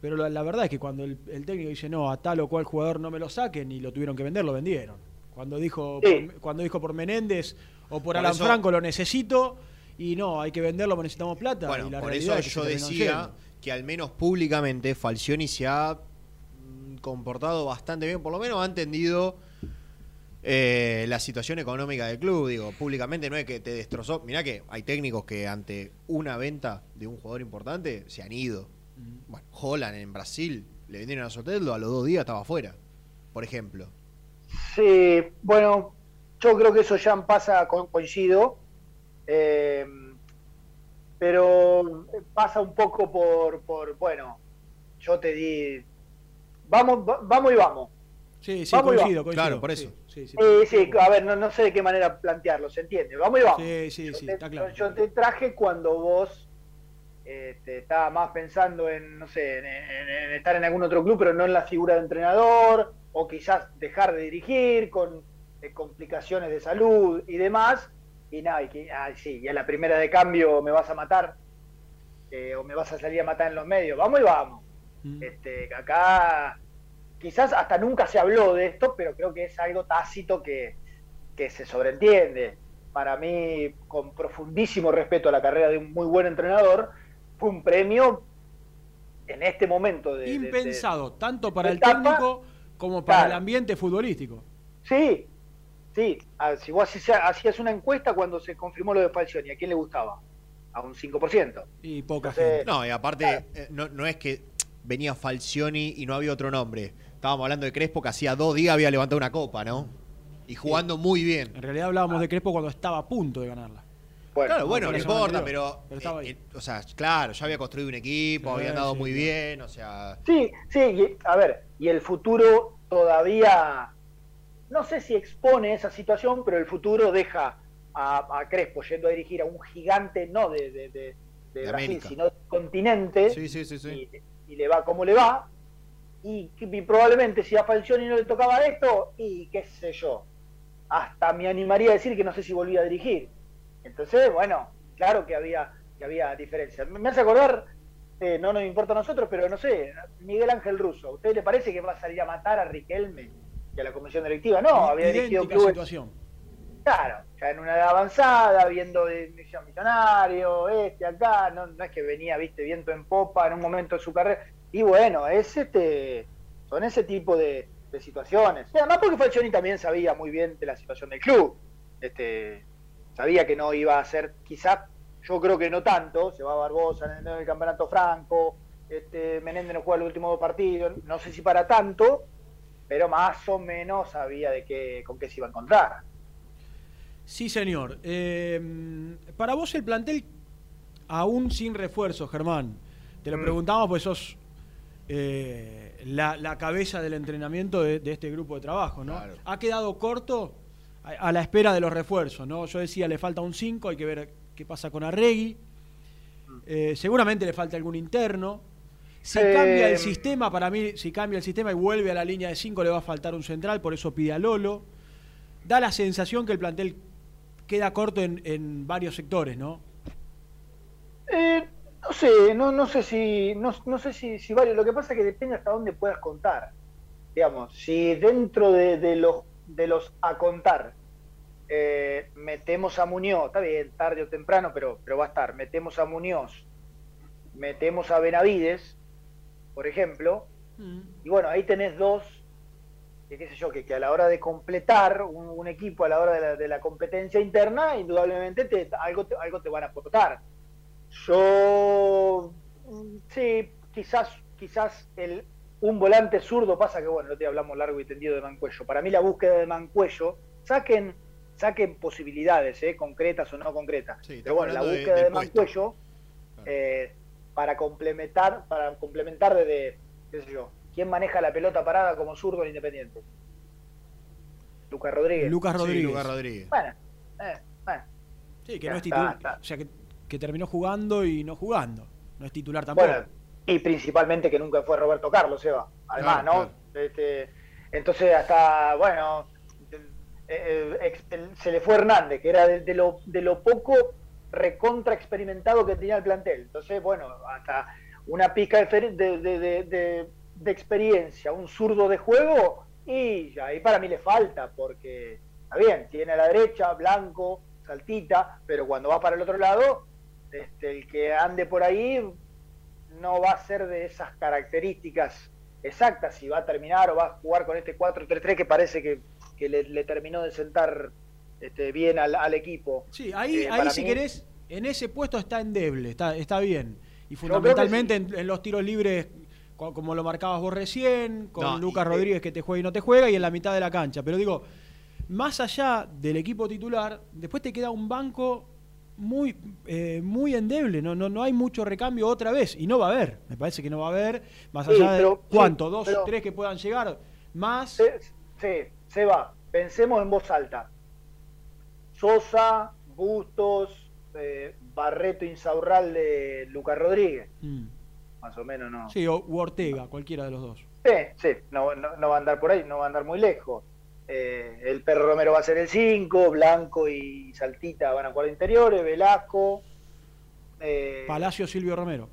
Pero la, la verdad es que cuando el, el técnico dice, no, a tal o cual jugador no me lo saquen y lo tuvieron que vender, lo vendieron. Cuando dijo, Sí. por, cuando dijo por Menéndez o por, Por Alan eso- Franco lo necesito y no, hay que venderlo porque necesitamos plata. Bueno, y la por realidad eso es que yo decía que al menos públicamente Falcioni se ha comportado bastante bien, por lo menos ha entendido eh, la situación económica del club. Digo, públicamente no es que te destrozó. Mirá que hay técnicos que ante una venta de un jugador importante se han ido. Bueno, Holland en Brasil le vendieron a Soteldo, a los dos días estaba afuera, por ejemplo. Sí, bueno, yo creo que eso ya pasa, co- coincido, eh, pero pasa un poco por, por, bueno, yo te di, vamos, va- vamos y vamos. Sí, sí, Vamos coincido. Claro, por eso. Sí, sí, sí. Sí, a ver, no, no sé de qué manera plantearlo, ¿se entiende? Vamos y vamos. Sí, sí, sí, Yo te- está claro. Yo te traje cuando vos eh, te estabas más pensando en, no sé, en, en- en estar en algún otro club, pero no en la figura de entrenador, o quizás dejar de dirigir con eh, complicaciones de salud y demás. Y nada, y que, ay, sí, y a la primera de cambio me vas a matar, eh, o me vas a salir a matar en los medios. Vamos y vamos. Este, acá quizás hasta nunca se habló de esto, pero creo que es algo tácito que, que se sobreentiende. Para mí, con profundísimo respeto a la carrera de un muy buen entrenador, fue un premio en este momento de... de- de- Impensado, tanto para el etapa, técnico como para claro. el ambiente futbolístico. Sí, sí. Ah, Si vos hacías hacías una encuesta cuando se confirmó lo de Falcioni, ¿a quién le gustaba? A un 5%. Y poca Entonces, gente. No, y aparte, eh, no, no es que venía Falcioni y no había otro nombre. Estábamos hablando de Crespo que hacía dos días había levantado una copa, ¿no? Y jugando muy bien. En realidad hablábamos de Crespo cuando estaba a punto de ganarla. Bueno, claro, bueno, no por eso importa, pero, olvidó, pero estaba ahí. eh, eh, o sea, claro, ya había construido un equipo, Sí, había andado sí, muy claro. bien, o sea, Sí, sí, y- a ver, y el futuro todavía, no sé si expone esa situación, pero el futuro deja a, a Crespo yendo a dirigir a un gigante, no de, de, de- de De Brasil, América. sino del continente, sí, sí, sí, sí. y, y le va como le va, y, y probablemente si a Falcioni no le tocaba esto, y qué sé yo, hasta me animaría a decir que no sé si volvía a dirigir. Entonces, bueno, claro que había, que había diferencias. Me hace acordar, eh, no nos importa a nosotros, pero no sé, Miguel Ángel Russo, ¿a usted le parece que va a salir a matar a Riquelme y a la comisión directiva? No, había dirigido clubes, situación. Claro, ya en una edad avanzada, viendo de millonario, este, acá, no, no es que venía, viste, viento en popa en un momento de su carrera. Y bueno, es este, son ese tipo de, situaciones. Además porque Falcioni también sabía muy bien de la situación del club. Este, sabía que no iba a ser, quizás yo creo que no tanto, se va Barbosa en el, campeonato franco, este, Menéndez no juega los últimos dos partidos, no sé si para tanto, pero más o menos sabía de qué, con qué se iba a encontrar. Sí, señor. Eh, para vos el plantel, aún sin refuerzo, Germán, te lo Mm. preguntamos pues sos eh, la, la cabeza del entrenamiento de, de este grupo de trabajo, ¿no? Ha quedado corto a, a la espera de los refuerzos, ¿no? Yo decía, le falta un 5, hay que ver qué pasa con Arregui. Eh, seguramente le falta algún interno. Si Eh, cambia el sistema, para mí, si cambia el sistema y vuelve a la línea de 5, le va a faltar un central, por eso pide a Lolo. Da la sensación que el plantel queda corto en, en varios sectores, ¿no? Eh, no sé, no, no sé si, no, no sé si, si varios. Lo que pasa es que depende hasta dónde puedas contar. Digamos, si dentro de, de los de los a contar eh, metemos a Muñoz, está bien, tarde o temprano, pero, pero va a estar. Metemos a Muñoz, metemos a Benavides, por ejemplo, y bueno, ahí tenés dos, que qué sé yo, que, que a la hora de completar un, un equipo, a la hora de la, de la competencia interna, indudablemente te, algo, te, algo te van a aportar. Yo, mm, sí, quizás, quizás el, un volante zurdo pasa que, bueno, no te hablamos largo y tendido de Mancuello. Para mí la búsqueda de Mancuello, saquen, saquen posibilidades, ¿eh? concretas o no concretas. Pero bueno, la de- búsqueda de. Mancuello, eh, para complementar, para complementar de, de, qué sé yo, ¿quién maneja la pelota parada como zurdo en Independiente? Lucas Rodríguez. Lucas Sí, Rodríguez. Lucas Rodríguez. Bueno, eh, bueno. Sí, que Ya no es titular. está. O sea, que, que terminó jugando y no jugando. No es titular tampoco. Bueno, y principalmente que nunca fue Roberto Carlos, Eva. Además, Claro, ¿no? Este, entonces, hasta, bueno, eh, eh, el- se le fue Hernández, que era de, de lo, de lo poco recontra experimentado que tenía el plantel. Entonces, bueno, hasta una de, fer- de, de- de- experiencia, un zurdo de juego, y ahí para mí le falta, porque está bien, tiene a la derecha, blanco, saltita, pero cuando va para el otro lado, este, el que ande por ahí no va a ser de esas características exactas, si va a terminar o va a jugar con este 4-3-3 que parece que, que le, le terminó de sentar este, bien al, al equipo. Sí, ahí, Eh, ahí si mí- querés, en ese puesto está endeble, está, está bien. Y fundamentalmente en, en los tiros libres, como lo marcabas vos recién, con No, Lucas y- Rodríguez que te juega y no te juega, y en la mitad de la cancha. Pero digo, más allá del equipo titular, después te queda un banco muy, eh, muy endeble, no, no, no hay mucho recambio otra vez, y no va a haber, me parece que no va a haber, más Sí, allá de pero- sí, cuánto, dos, pero- tres que puedan llegar, más... Se, sí, se va. Pensemos en voz alta. Sosa, Bustos, eh, Barreto Insaurral de Lucas Rodríguez. Mm. Más o menos, ¿no? Sí, o u Ortega, cualquiera de los dos. Sí, sí, no, no, no va a andar por ahí, no va a andar muy lejos. Eh, el Perro Romero va a ser el 5, Blanco y Saltita van a jugar de interiores, Velasco. eh, Palacio Silvio Romero.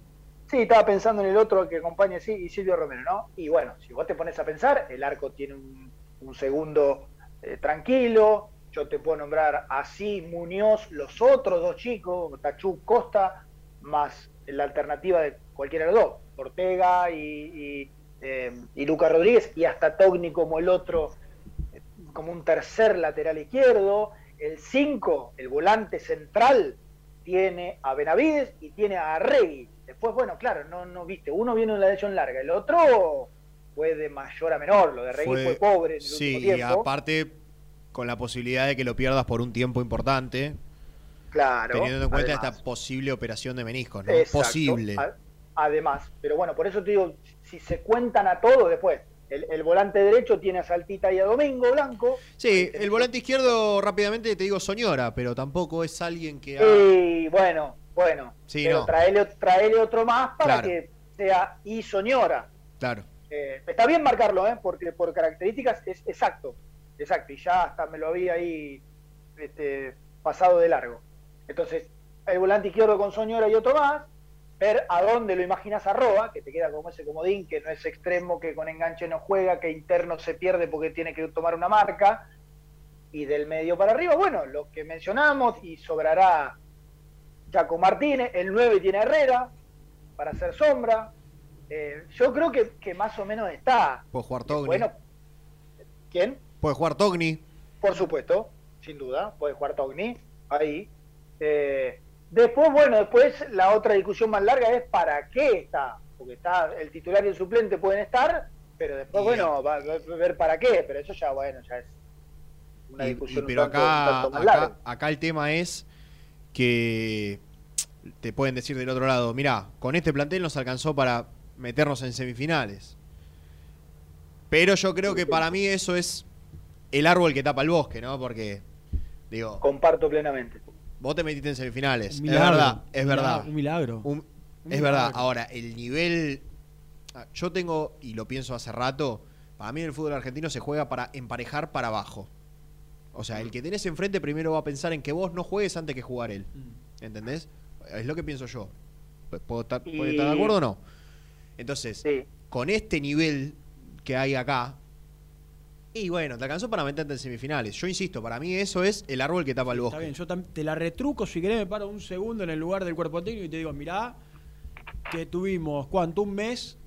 sí, estaba pensando en el otro que acompaña sí, y Silvio Romero, ¿no? Y bueno, si vos te pones a pensar, el arco tiene un, un segundo eh, tranquilo. Yo te puedo nombrar así Muñoz, los otros dos chicos, Tachú Costa, más la alternativa de cualquiera de los dos, Ortega y, y, eh, y Lucas Rodríguez, y hasta Togni como el otro, como un tercer lateral izquierdo. El 5, el volante central, tiene a Benavides y tiene a Arregui. Después, bueno, claro, no, no viste, uno viene en la lesión larga, el otro fue de mayor a menor, lo de Arregui fue, pobre en el Sí, último y aparte con la posibilidad de que lo pierdas por un tiempo importante, claro, teniendo en cuenta además. esta posible operación de meniscos, ¿no? Exacto. Posible. A- Además, pero bueno, por eso te digo, si se cuentan a todos después, el, el volante derecho tiene a Saltita y a Domingo Blanco. Sí, el volante izquierdo rápidamente te digo Soñora, pero tampoco es alguien que ha- Y bueno, bueno, Sí, pero no. traele, traele otro más para Claro. que sea y Soñora. Claro. Eh, está bien marcarlo, ¿eh? porque por características es exacto, exacto, y ya hasta me lo había ahí este, pasado de largo. Entonces, el volante izquierdo con Soñora y otro más, ver a dónde lo imaginas a Roa, que te queda como ese comodín, que no es extremo, que con enganche no juega, que interno se pierde porque tiene que tomar una marca, y del medio para arriba, bueno, lo que mencionamos, y sobrará Jaco Martínez, el 9 tiene Herrera, para hacer sombra. Eh, yo creo que, que más o menos está. Puede jugar Togni. Bueno, ¿quién? Puede jugar Togni. Por supuesto, sin duda, puede jugar Togni ahí. Eh, Después, bueno, después la otra discusión más larga es para qué está. Porque está el titular y el suplente pueden estar, pero después, bueno, va, va a ver para qué. Pero eso ya, bueno, ya es una y discusión pero un tanto- un acá, tanto más acá, larga. acá el tema es que te pueden decir del otro lado, mira, con este plantel nos alcanzó para meternos en semifinales. Pero yo creo que para mí eso es el árbol que tapa el bosque, ¿no? Porque, digo, Comparto plenamente. Vos te metiste en semifinales. Es verdad, es verdad. un milagro. Un- Un es verdad. milagro. Ahora, el nivel. ah, Yo tengo, y lo pienso hace rato, para mí en el fútbol argentino se juega para emparejar para abajo. O sea, el que tenés enfrente primero va a pensar en que vos no juegues antes que jugar él. Mm. ¿Entendés? Es lo que pienso yo. ¿Puedo estar, Y- puede estar de acuerdo o no? Entonces, con este nivel que hay acá, y bueno, te alcanzó para meterte en semifinales. Yo insisto, para mí eso es el árbol que tapa el bosque. Está bien, yo te la retruco, si querés me paro un segundo en el lugar del cuerpo técnico y te digo, mirá, que tuvimos, ¿cuánto? Un mes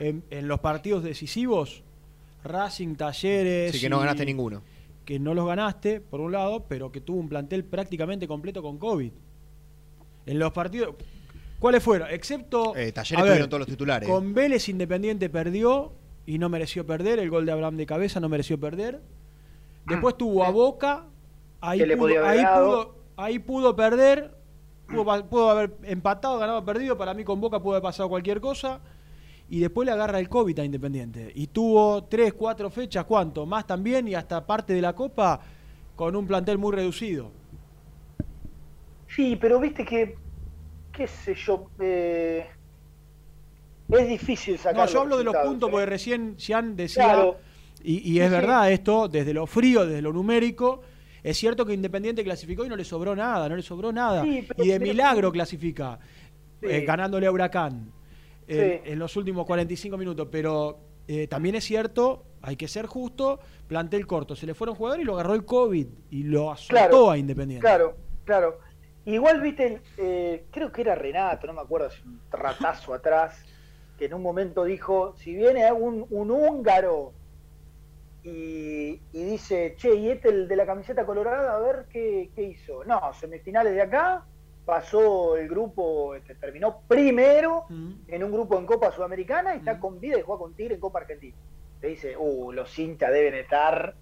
en, en los partidos decisivos, Racing, Talleres... Sí, que no y- ganaste ninguno. Que no los ganaste, por un lado, pero que tuvo un plantel prácticamente completo con COVID. En los partidos... ¿Cuáles fueron? Excepto... Eh, Talleres ver, tuvieron todos los titulares. Con Vélez Independiente perdió y no mereció perder. El gol de Abraham de cabeza no mereció perder. Después tuvo a Boca. Ahí, pudo, ahí, pudo, ahí pudo perder. Pudo haber empatado, ganado, perdido. Para mí con Boca pudo haber pasado cualquier cosa. Y después le agarra el COVID a Independiente. Y tuvo tres, cuatro fechas, ¿cuánto? Más también y hasta parte de la Copa con un plantel muy reducido. Sí, pero viste que, qué sé yo, eh, es difícil sacar No, yo hablo de los puntos ¿eh? porque recién Jean decía, Claro. y, es sí. verdad esto, desde lo frío, desde lo numérico, es cierto que Independiente clasificó y no le sobró nada, no le sobró nada. Sí, pero- y de pero- milagro clasifica, eh, ganándole a Huracán eh, en los últimos 45 minutos. Pero eh, también es cierto, hay que ser justo, plantel corto. Se le fueron jugadores y lo agarró el COVID y lo azotó Claro, a Independiente. Claro, claro. Igual, viste, eh, creo que era Renato, no me acuerdo, hace un ratazo atrás, que en un momento dijo, si viene un, un húngaro y, y dice, che, y este el de la camiseta colorada, a ver qué, qué hizo. No, semifinales de acá, pasó el grupo, este, terminó primero en un grupo en Copa Sudamericana y está con vida y juega con Tigre en Copa Argentina. Te dice, uh, los hinchas deben estar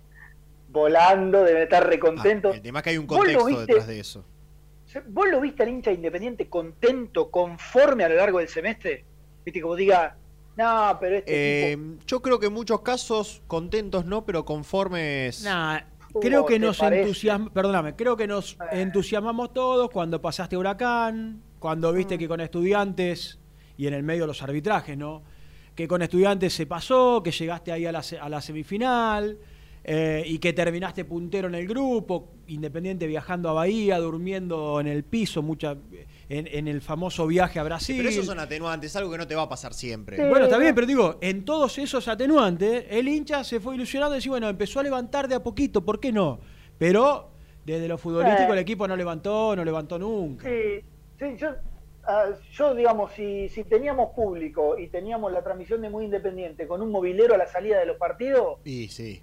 volando, deben estar recontentos. Ah, El tema es que hay un ¿Vos lo contexto viste? detrás de eso. ¿Vos lo viste al hincha independiente contento, conforme a lo largo del semestre? Viste, como diga, no, pero este Eh, yo creo que en muchos casos contentos no, pero conformes. Nah, ¿Cómo creo que nos entusiasmamos, perdóname, creo que nos entusiasmamos todos cuando pasaste Huracán, cuando viste que con estudiantes y en el medio los arbitrajes, ¿no? Que con estudiantes se pasó, que llegaste ahí a la, se- a la semifinal eh, y que terminaste puntero en el grupo, Independiente viajando a Bahía, durmiendo en el piso, mucha, en, en el famoso viaje a Brasil. Pero esos son atenuantes, algo que no te va a pasar siempre. Bueno, está bien, pero digo, en todos esos atenuantes, el hincha se fue ilusionando y decía, bueno, empezó a levantar de a poquito, ¿por qué no? Pero desde lo futbolístico el equipo no levantó, no levantó nunca. Sí, sí, yo, ah, yo digamos, si, si teníamos público y teníamos la transmisión de Muy Independiente con un movilero a la salida de los partidos, Y sí.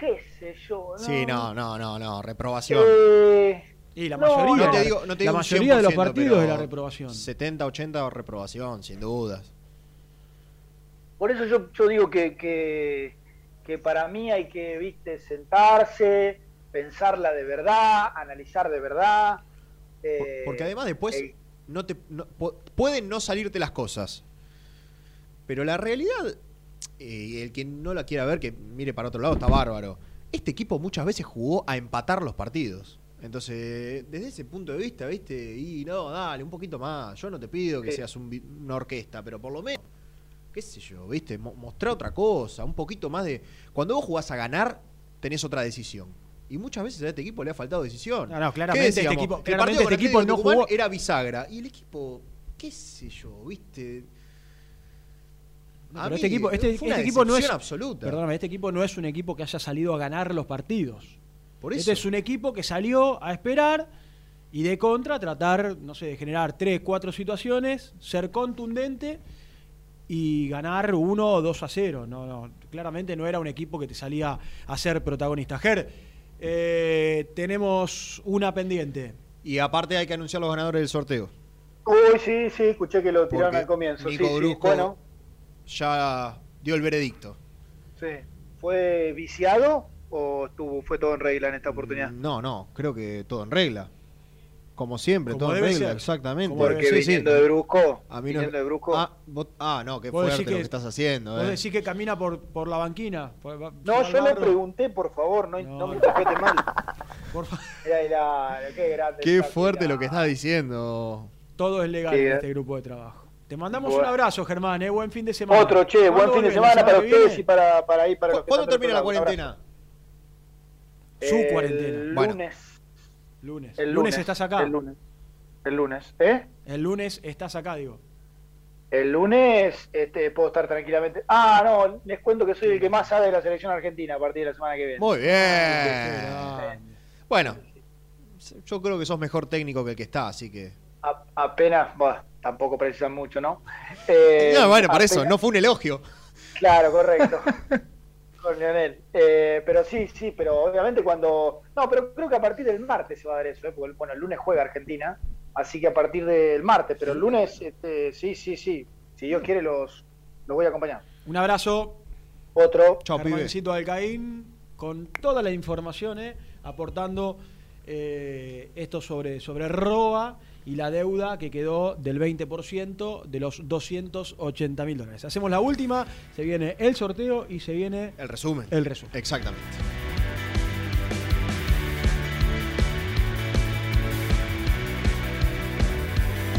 qué sé yo, ¿no? Sí, no, no, no, no. Reprobación. Eh, Y la mayoría, No te digo, no te la mayoría de los 100%, partidos es la reprobación. 70, 80 reprobación, sin dudas. Por eso yo, yo digo que, que, que para mí hay que, viste, sentarse, pensarla de verdad, analizar de verdad. eh, Porque además después eh, no te, no- pueden no salirte las cosas. Pero la realidad, eh, el que no la quiera ver, que mire para otro lado, está bárbaro. Este equipo muchas veces jugó a empatar los partidos. Entonces, desde ese punto de vista, ¿viste? Y no, dale, un poquito más. Yo no te pido que Sí. seas un una orquesta, pero por lo menos, qué sé yo, ¿viste? Mo- mostrar otra cosa, un poquito más de... Cuando vos jugás a ganar, tenés otra decisión. Y muchas veces a este equipo le ha faltado decisión. No, no, ¿Qué claramente este equipo- El claramente partido con este equipo no jugó- Era bisagra. Y el equipo, qué sé yo, ¿viste? No, pero este equipo, este, este equipo no es absoluta. Perdóname, este equipo no es un equipo que haya salido a ganar los partidos. Por Este eso. es un equipo que salió a esperar y de contra tratar, no sé, de generar tres, cuatro situaciones, ser contundente y ganar 1 o 2 a 0. No, no, claramente no era un equipo que te salía a ser protagonista. Ger, eh, tenemos una pendiente. Y aparte hay que anunciar los ganadores del sorteo. Uy, sí, sí, escuché que lo tiraron Porque al comienzo. Nico sí, sí, bueno, ya dio el veredicto. sí. ¿Fue viciado o estuvo, fue todo en regla en esta oportunidad? No, no, creo que todo en regla. Como siempre, Como todo en regla, ser. exactamente. Porque Sí, de Brusco, A mí no- viniendo de Brusco. Ah, vos- ah, no, qué fuerte lo que- que estás haciendo. Vos eh. decís que camina por, por la banquina. Por- va- No, yo le pregunté, por favor, no, no me interprete mal. <laughs> Por fa- Era, era, qué grande. Qué fuerte era. lo que estás diciendo. Todo es legal Sí, en eh. este grupo de trabajo. Te mandamos Bueno. un abrazo, Germán. ¿eh? Buen fin de semana. Otro, che, buen ¿Cuándo fin de semana para ustedes y para, para ahí, para los que ¿Cuándo termina la cuarentena? Su El cuarentena. Bueno. Lunes. Lunes. El lunes. lunes estás acá. El lunes. El lunes. ¿Eh? El lunes estás acá, digo. El lunes este, puedo estar tranquilamente. Ah, no, les cuento que soy el que más sabe de la selección argentina a partir de la semana que viene. Muy bien. Bueno, yo creo que sos mejor técnico que el que está, así que. A- apenas, bueno, tampoco precisan mucho, ¿no? Eh, <laughs> no, bueno, por eso, apenas- no fue un elogio. Claro, correcto. <laughs> Con Lionel. Eh, pero sí, sí, pero obviamente cuando. No, pero creo que a partir del martes se va a dar eso, ¿eh? porque bueno, el lunes juega Argentina, así que a partir del martes, pero el lunes, este, sí, sí, sí. Si Dios quiere, los, los voy a acompañar. Un abrazo. Otro. Chao, pibe. Germancito Alcaín, con toda la información, ¿eh? aportando eh, esto sobre, sobre ROA y la deuda que quedó del 20% de los 280 mil dólares. Hacemos la última, se viene el sorteo y se viene El resumen. el resumen. Exactamente.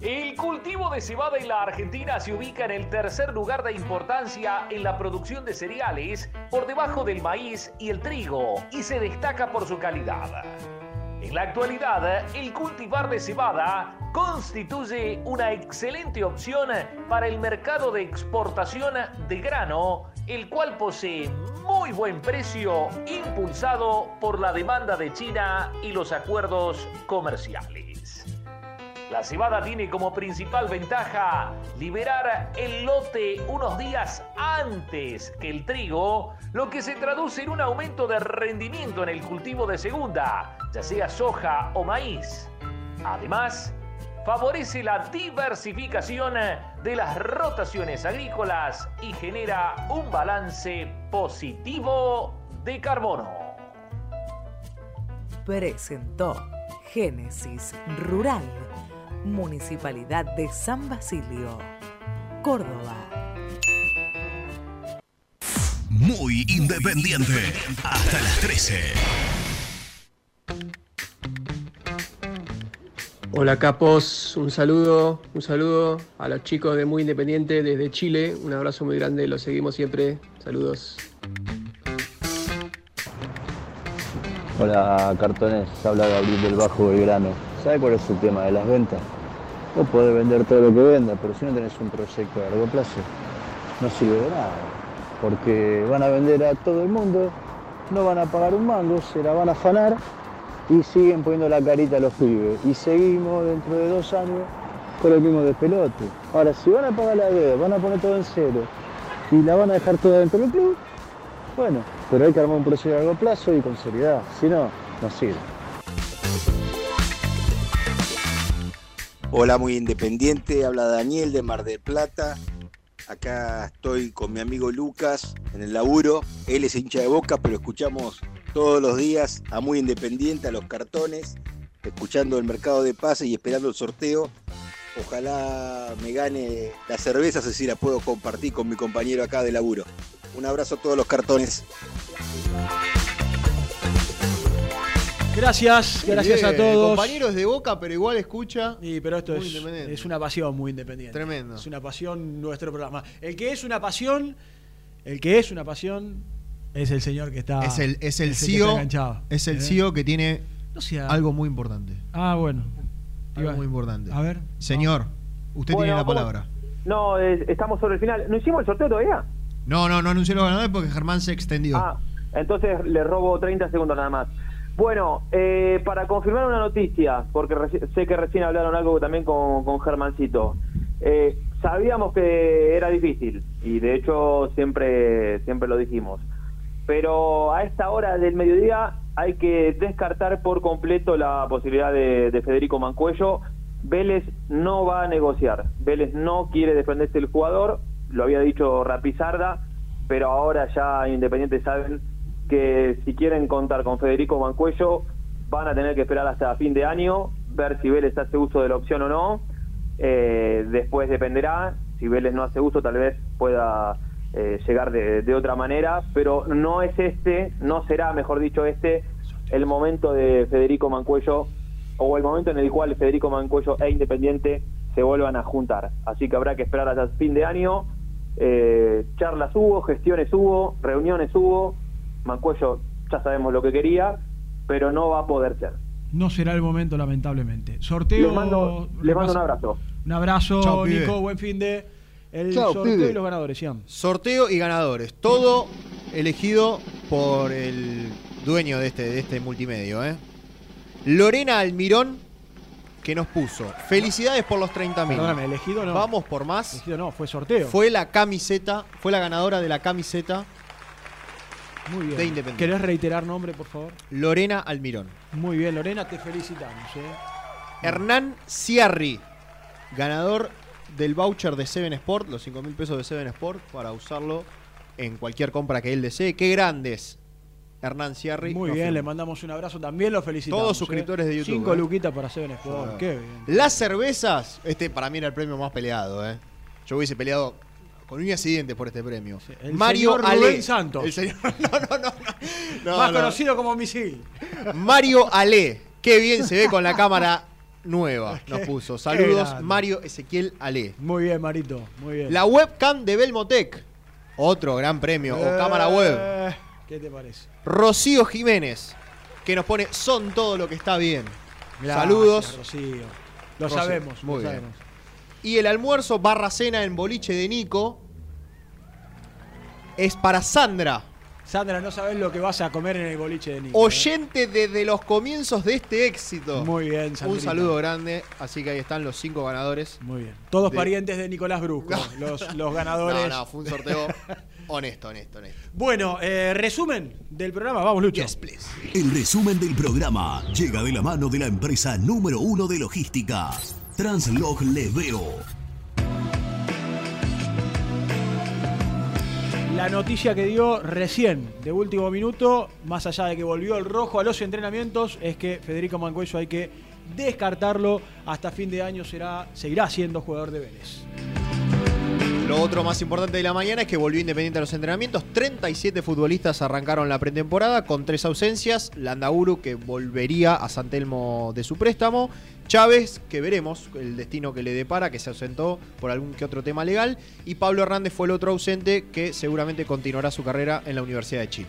El cultivo de cebada en la Argentina se ubica en el tercer lugar de importancia en la producción de cereales, por debajo del maíz y el trigo, y se destaca por su calidad. En la actualidad, el cultivar de cebada constituye una excelente opción para el mercado de exportación de grano, el cual posee muy buen precio impulsado por la demanda de China y los acuerdos comerciales. La cebada tiene como principal ventaja liberar el lote unos días antes que el trigo, lo que se traduce en un aumento de rendimiento en el cultivo de segunda, ya sea soja o maíz. Además, favorece la diversificación de las rotaciones agrícolas y genera un balance positivo de carbono. Presentó Génesis Rural, Municipalidad de San Basilio, Córdoba. Muy independiente. Hasta las 13. Hola capos, un saludo, un saludo a los chicos de Muy Independiente desde Chile, un abrazo muy grande, los seguimos siempre, saludos. Hola cartones, habla Gabriel del Bajo Belgrano. ¿Sabe cuál es el tema de las ventas? Vos podés vender todo lo que vendas, pero si no tenés un proyecto a largo plazo, no sirve de nada. Porque van a vender a todo el mundo, no van a pagar un mango, se la van a afanar y siguen poniendo la carita a los pibes. Y seguimos dentro de dos años con el mismo despelote. Ahora, si van a pagar la deuda, van a poner todo en cero y la van a dejar toda dentro del club, bueno, pero hay que armar un proyecto a largo plazo y con seriedad. Si no, no sirve. Hola, muy independiente. Habla Daniel de Mar del Plata. Acá estoy con mi amigo Lucas en el laburo. Él es hincha de boca, pero escuchamos todos los días a muy independiente, a los cartones, escuchando el mercado de pase y esperando el sorteo. Ojalá me gane la cerveza, así si la puedo compartir con mi compañero acá de laburo. Un abrazo a todos los cartones. Gracias, gracias Bien, a todos. Compañero es de boca, pero igual escucha. Sí, pero esto Muy es, es una pasión muy independiente. Tremendo. Es una pasión nuestro programa. El que es una pasión, el que es una pasión es el señor que está. Es el, es el CEO. Es el ¿Eh? CEO que tiene No sea- algo muy importante. Ah, bueno. Algo muy importante. A ver. Señor, usted Bueno, tiene la ¿cómo- palabra. No, eh, estamos sobre el final. ¿No hicimos el sorteo todavía? No, no, no anunció los ganadores porque Germán se extendió. Ah, entonces le robo 30 segundos nada más. Bueno, eh, para confirmar una noticia, porque sé que recién hablaron algo también con, con Germancito. Eh, sabíamos que era difícil y de hecho siempre, siempre lo dijimos. Pero a esta hora del mediodía hay que descartar por completo la posibilidad de, de Federico Mancuello. Vélez no va a negociar. Vélez no quiere defenderse del jugador. Lo había dicho Rapizarda, pero ahora ya Independiente saben que si quieren contar con Federico Mancuello van a tener que esperar hasta fin de año, ver si Vélez hace uso de la opción o no. Eh, después dependerá si Vélez no hace uso, tal vez pueda eh, llegar de, de otra manera, pero no es este, no será, mejor dicho, este el momento de Federico Mancuello o el momento en el cual Federico Mancuello e Independiente se vuelvan a juntar. Así que habrá que esperar hasta fin de año. Eh, charlas hubo, gestiones hubo, reuniones hubo. Mancuello ya sabemos lo que quería, pero no va a poder ser. No será el momento, lamentablemente. Sorteo. Les mando, les mando un abrazo. Un abrazo, Chao, Nico. pibe. Buen fin de. El Chao, sorteo pibe. y los ganadores, Ian. Sorteo y ganadores. Todo elegido por el dueño de este, de este multimedio, ¿eh? Lorena Almirón, que nos puso. Felicidades por los 30 mil. Perdóname, elegido no. Vamos por más. Elegido no, fue sorteo. Fue la camiseta, fue la ganadora de la camiseta Muy bien. de Independiente. ¿Querés reiterar nombre, por favor? Lorena Almirón. Muy bien, Lorena, te felicitamos. ¿eh? Hernán Ciarri, ganador del voucher de Seven Sport, los 5 mil pesos de Seven Sport, para usarlo en cualquier compra que él desee. Qué grandes, Hernán Ciarri. Muy bien, firma. le mandamos un abrazo. También lo felicitamos. Todos suscriptores ¿eh? de YouTube, Cinco ¿eh? luquitas para Seven Sport. Ah. Qué bien. Las cervezas, este para mí era el premio más peleado, ¿eh? Yo hubiese peleado con uñas y dientes por este premio. El Mario señor Ale. Rubén Santos. El señor- <laughs> no, Más no. conocido como Misil. Mario Ale. Qué bien se ve con la cámara nueva. <laughs> Nos puso. Saludos. Mario Ezequiel Ale. Muy bien, Marito. Muy bien. La webcam de Belmotec. Otro gran premio. O cámara web. Eh, ¿Qué te parece? Rocío Jiménez. Que nos pone. Son todo lo que está bien. Gracias, Saludos. Rocío. Lo Rocío, sabemos. muy lo bien. sabemos. Y el almuerzo barra cena en boliche de Nico. Es para Sandra. Sandra, no sabes lo que vas a comer en el boliche de Nico. ¿eh? Oyente desde los comienzos de este éxito. Muy bien, Un Sandrita. saludo grande. Así que ahí están los cinco ganadores. Muy bien. Todos de- parientes de Nicolás Brusco. Los, <laughs> los ganadores. No, no, fue un sorteo honesto, honesto, honesto. Bueno, eh, resumen del programa. Vamos, Lucho. El resumen del programa llega de la mano de la empresa número uno de logística, Translog Leveo. La noticia que dio recién, de último minuto, más allá de que volvió el rojo a los entrenamientos, es que Federico Mancuello hay que descartarlo. Hasta fin de año será, seguirá siendo jugador de Vélez. Lo otro más importante de la mañana es que volvió Independiente a los entrenamientos. 37 futbolistas arrancaron la pretemporada con tres ausencias. Landauru, que volvería a San Telmo de su préstamo. Chávez, que veremos el destino que le depara, que se ausentó por algún que otro tema legal. Y Pablo Hernández fue el otro ausente, que seguramente continuará su carrera en la Universidad de Chile.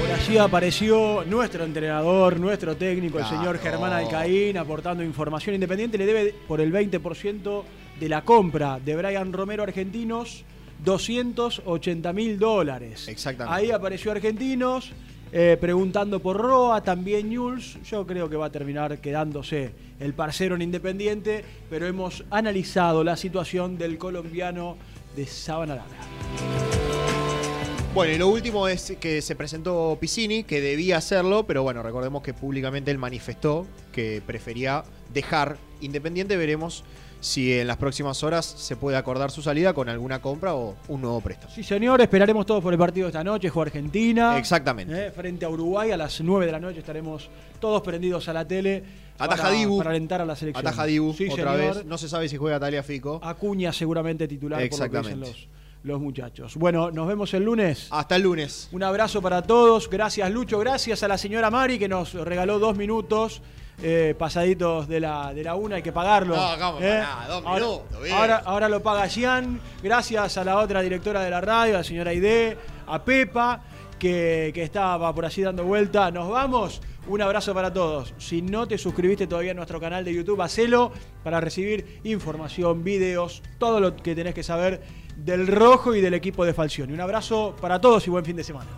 Por allí apareció nuestro entrenador, nuestro técnico, el señor Germán Alcaín, aportando información independiente. Le debe por el 20% de la compra de Brian Romero Argentinos 280 mil dólares. Exactamente. Ahí apareció Argentinos. Eh, preguntando por Roa, también Jules. Yo creo que va a terminar quedándose el parcero en Independiente, pero hemos analizado la situación del colombiano de Sabana Larga. Bueno, y lo último es que se presentó Piscini, que debía hacerlo, pero bueno, recordemos que públicamente él manifestó que prefería dejar Independiente. Veremos si en las próximas horas se puede acordar su salida con alguna compra o un nuevo préstamo. Sí, señor, esperaremos todos por el partido esta noche, juega Argentina. Exactamente. Eh, frente a Uruguay a las 9 de la noche estaremos todos prendidos a la tele. Ataja para, Dibu. para alentar a la selección. Ataja Dibu Sí, otra señor. vez. No se sabe si juega Talia Fico. Acuña seguramente titular por lo que dicen Exactamente. los, los muchachos. Bueno, nos vemos el lunes. Hasta el lunes. Un abrazo para todos. Gracias, Lucho. Gracias a la señora Mari que nos regaló dos minutos. Eh, pasaditos de la, de la una, hay que pagarlo. No, ¿cómo ¿eh? pará? Dos ahora, minutos, bien. ahora, ahora lo paga Gian. Gracias a la otra directora de la radio, a la señora Aide, a Pepa, que, que estaba por allí dando vuelta. Nos vamos. Un abrazo para todos. Si no te suscribiste todavía a nuestro canal de YouTube, hacelo para recibir información, videos, todo lo que tenés que saber del rojo y del equipo de Falcioni. Un abrazo para todos y buen fin de semana.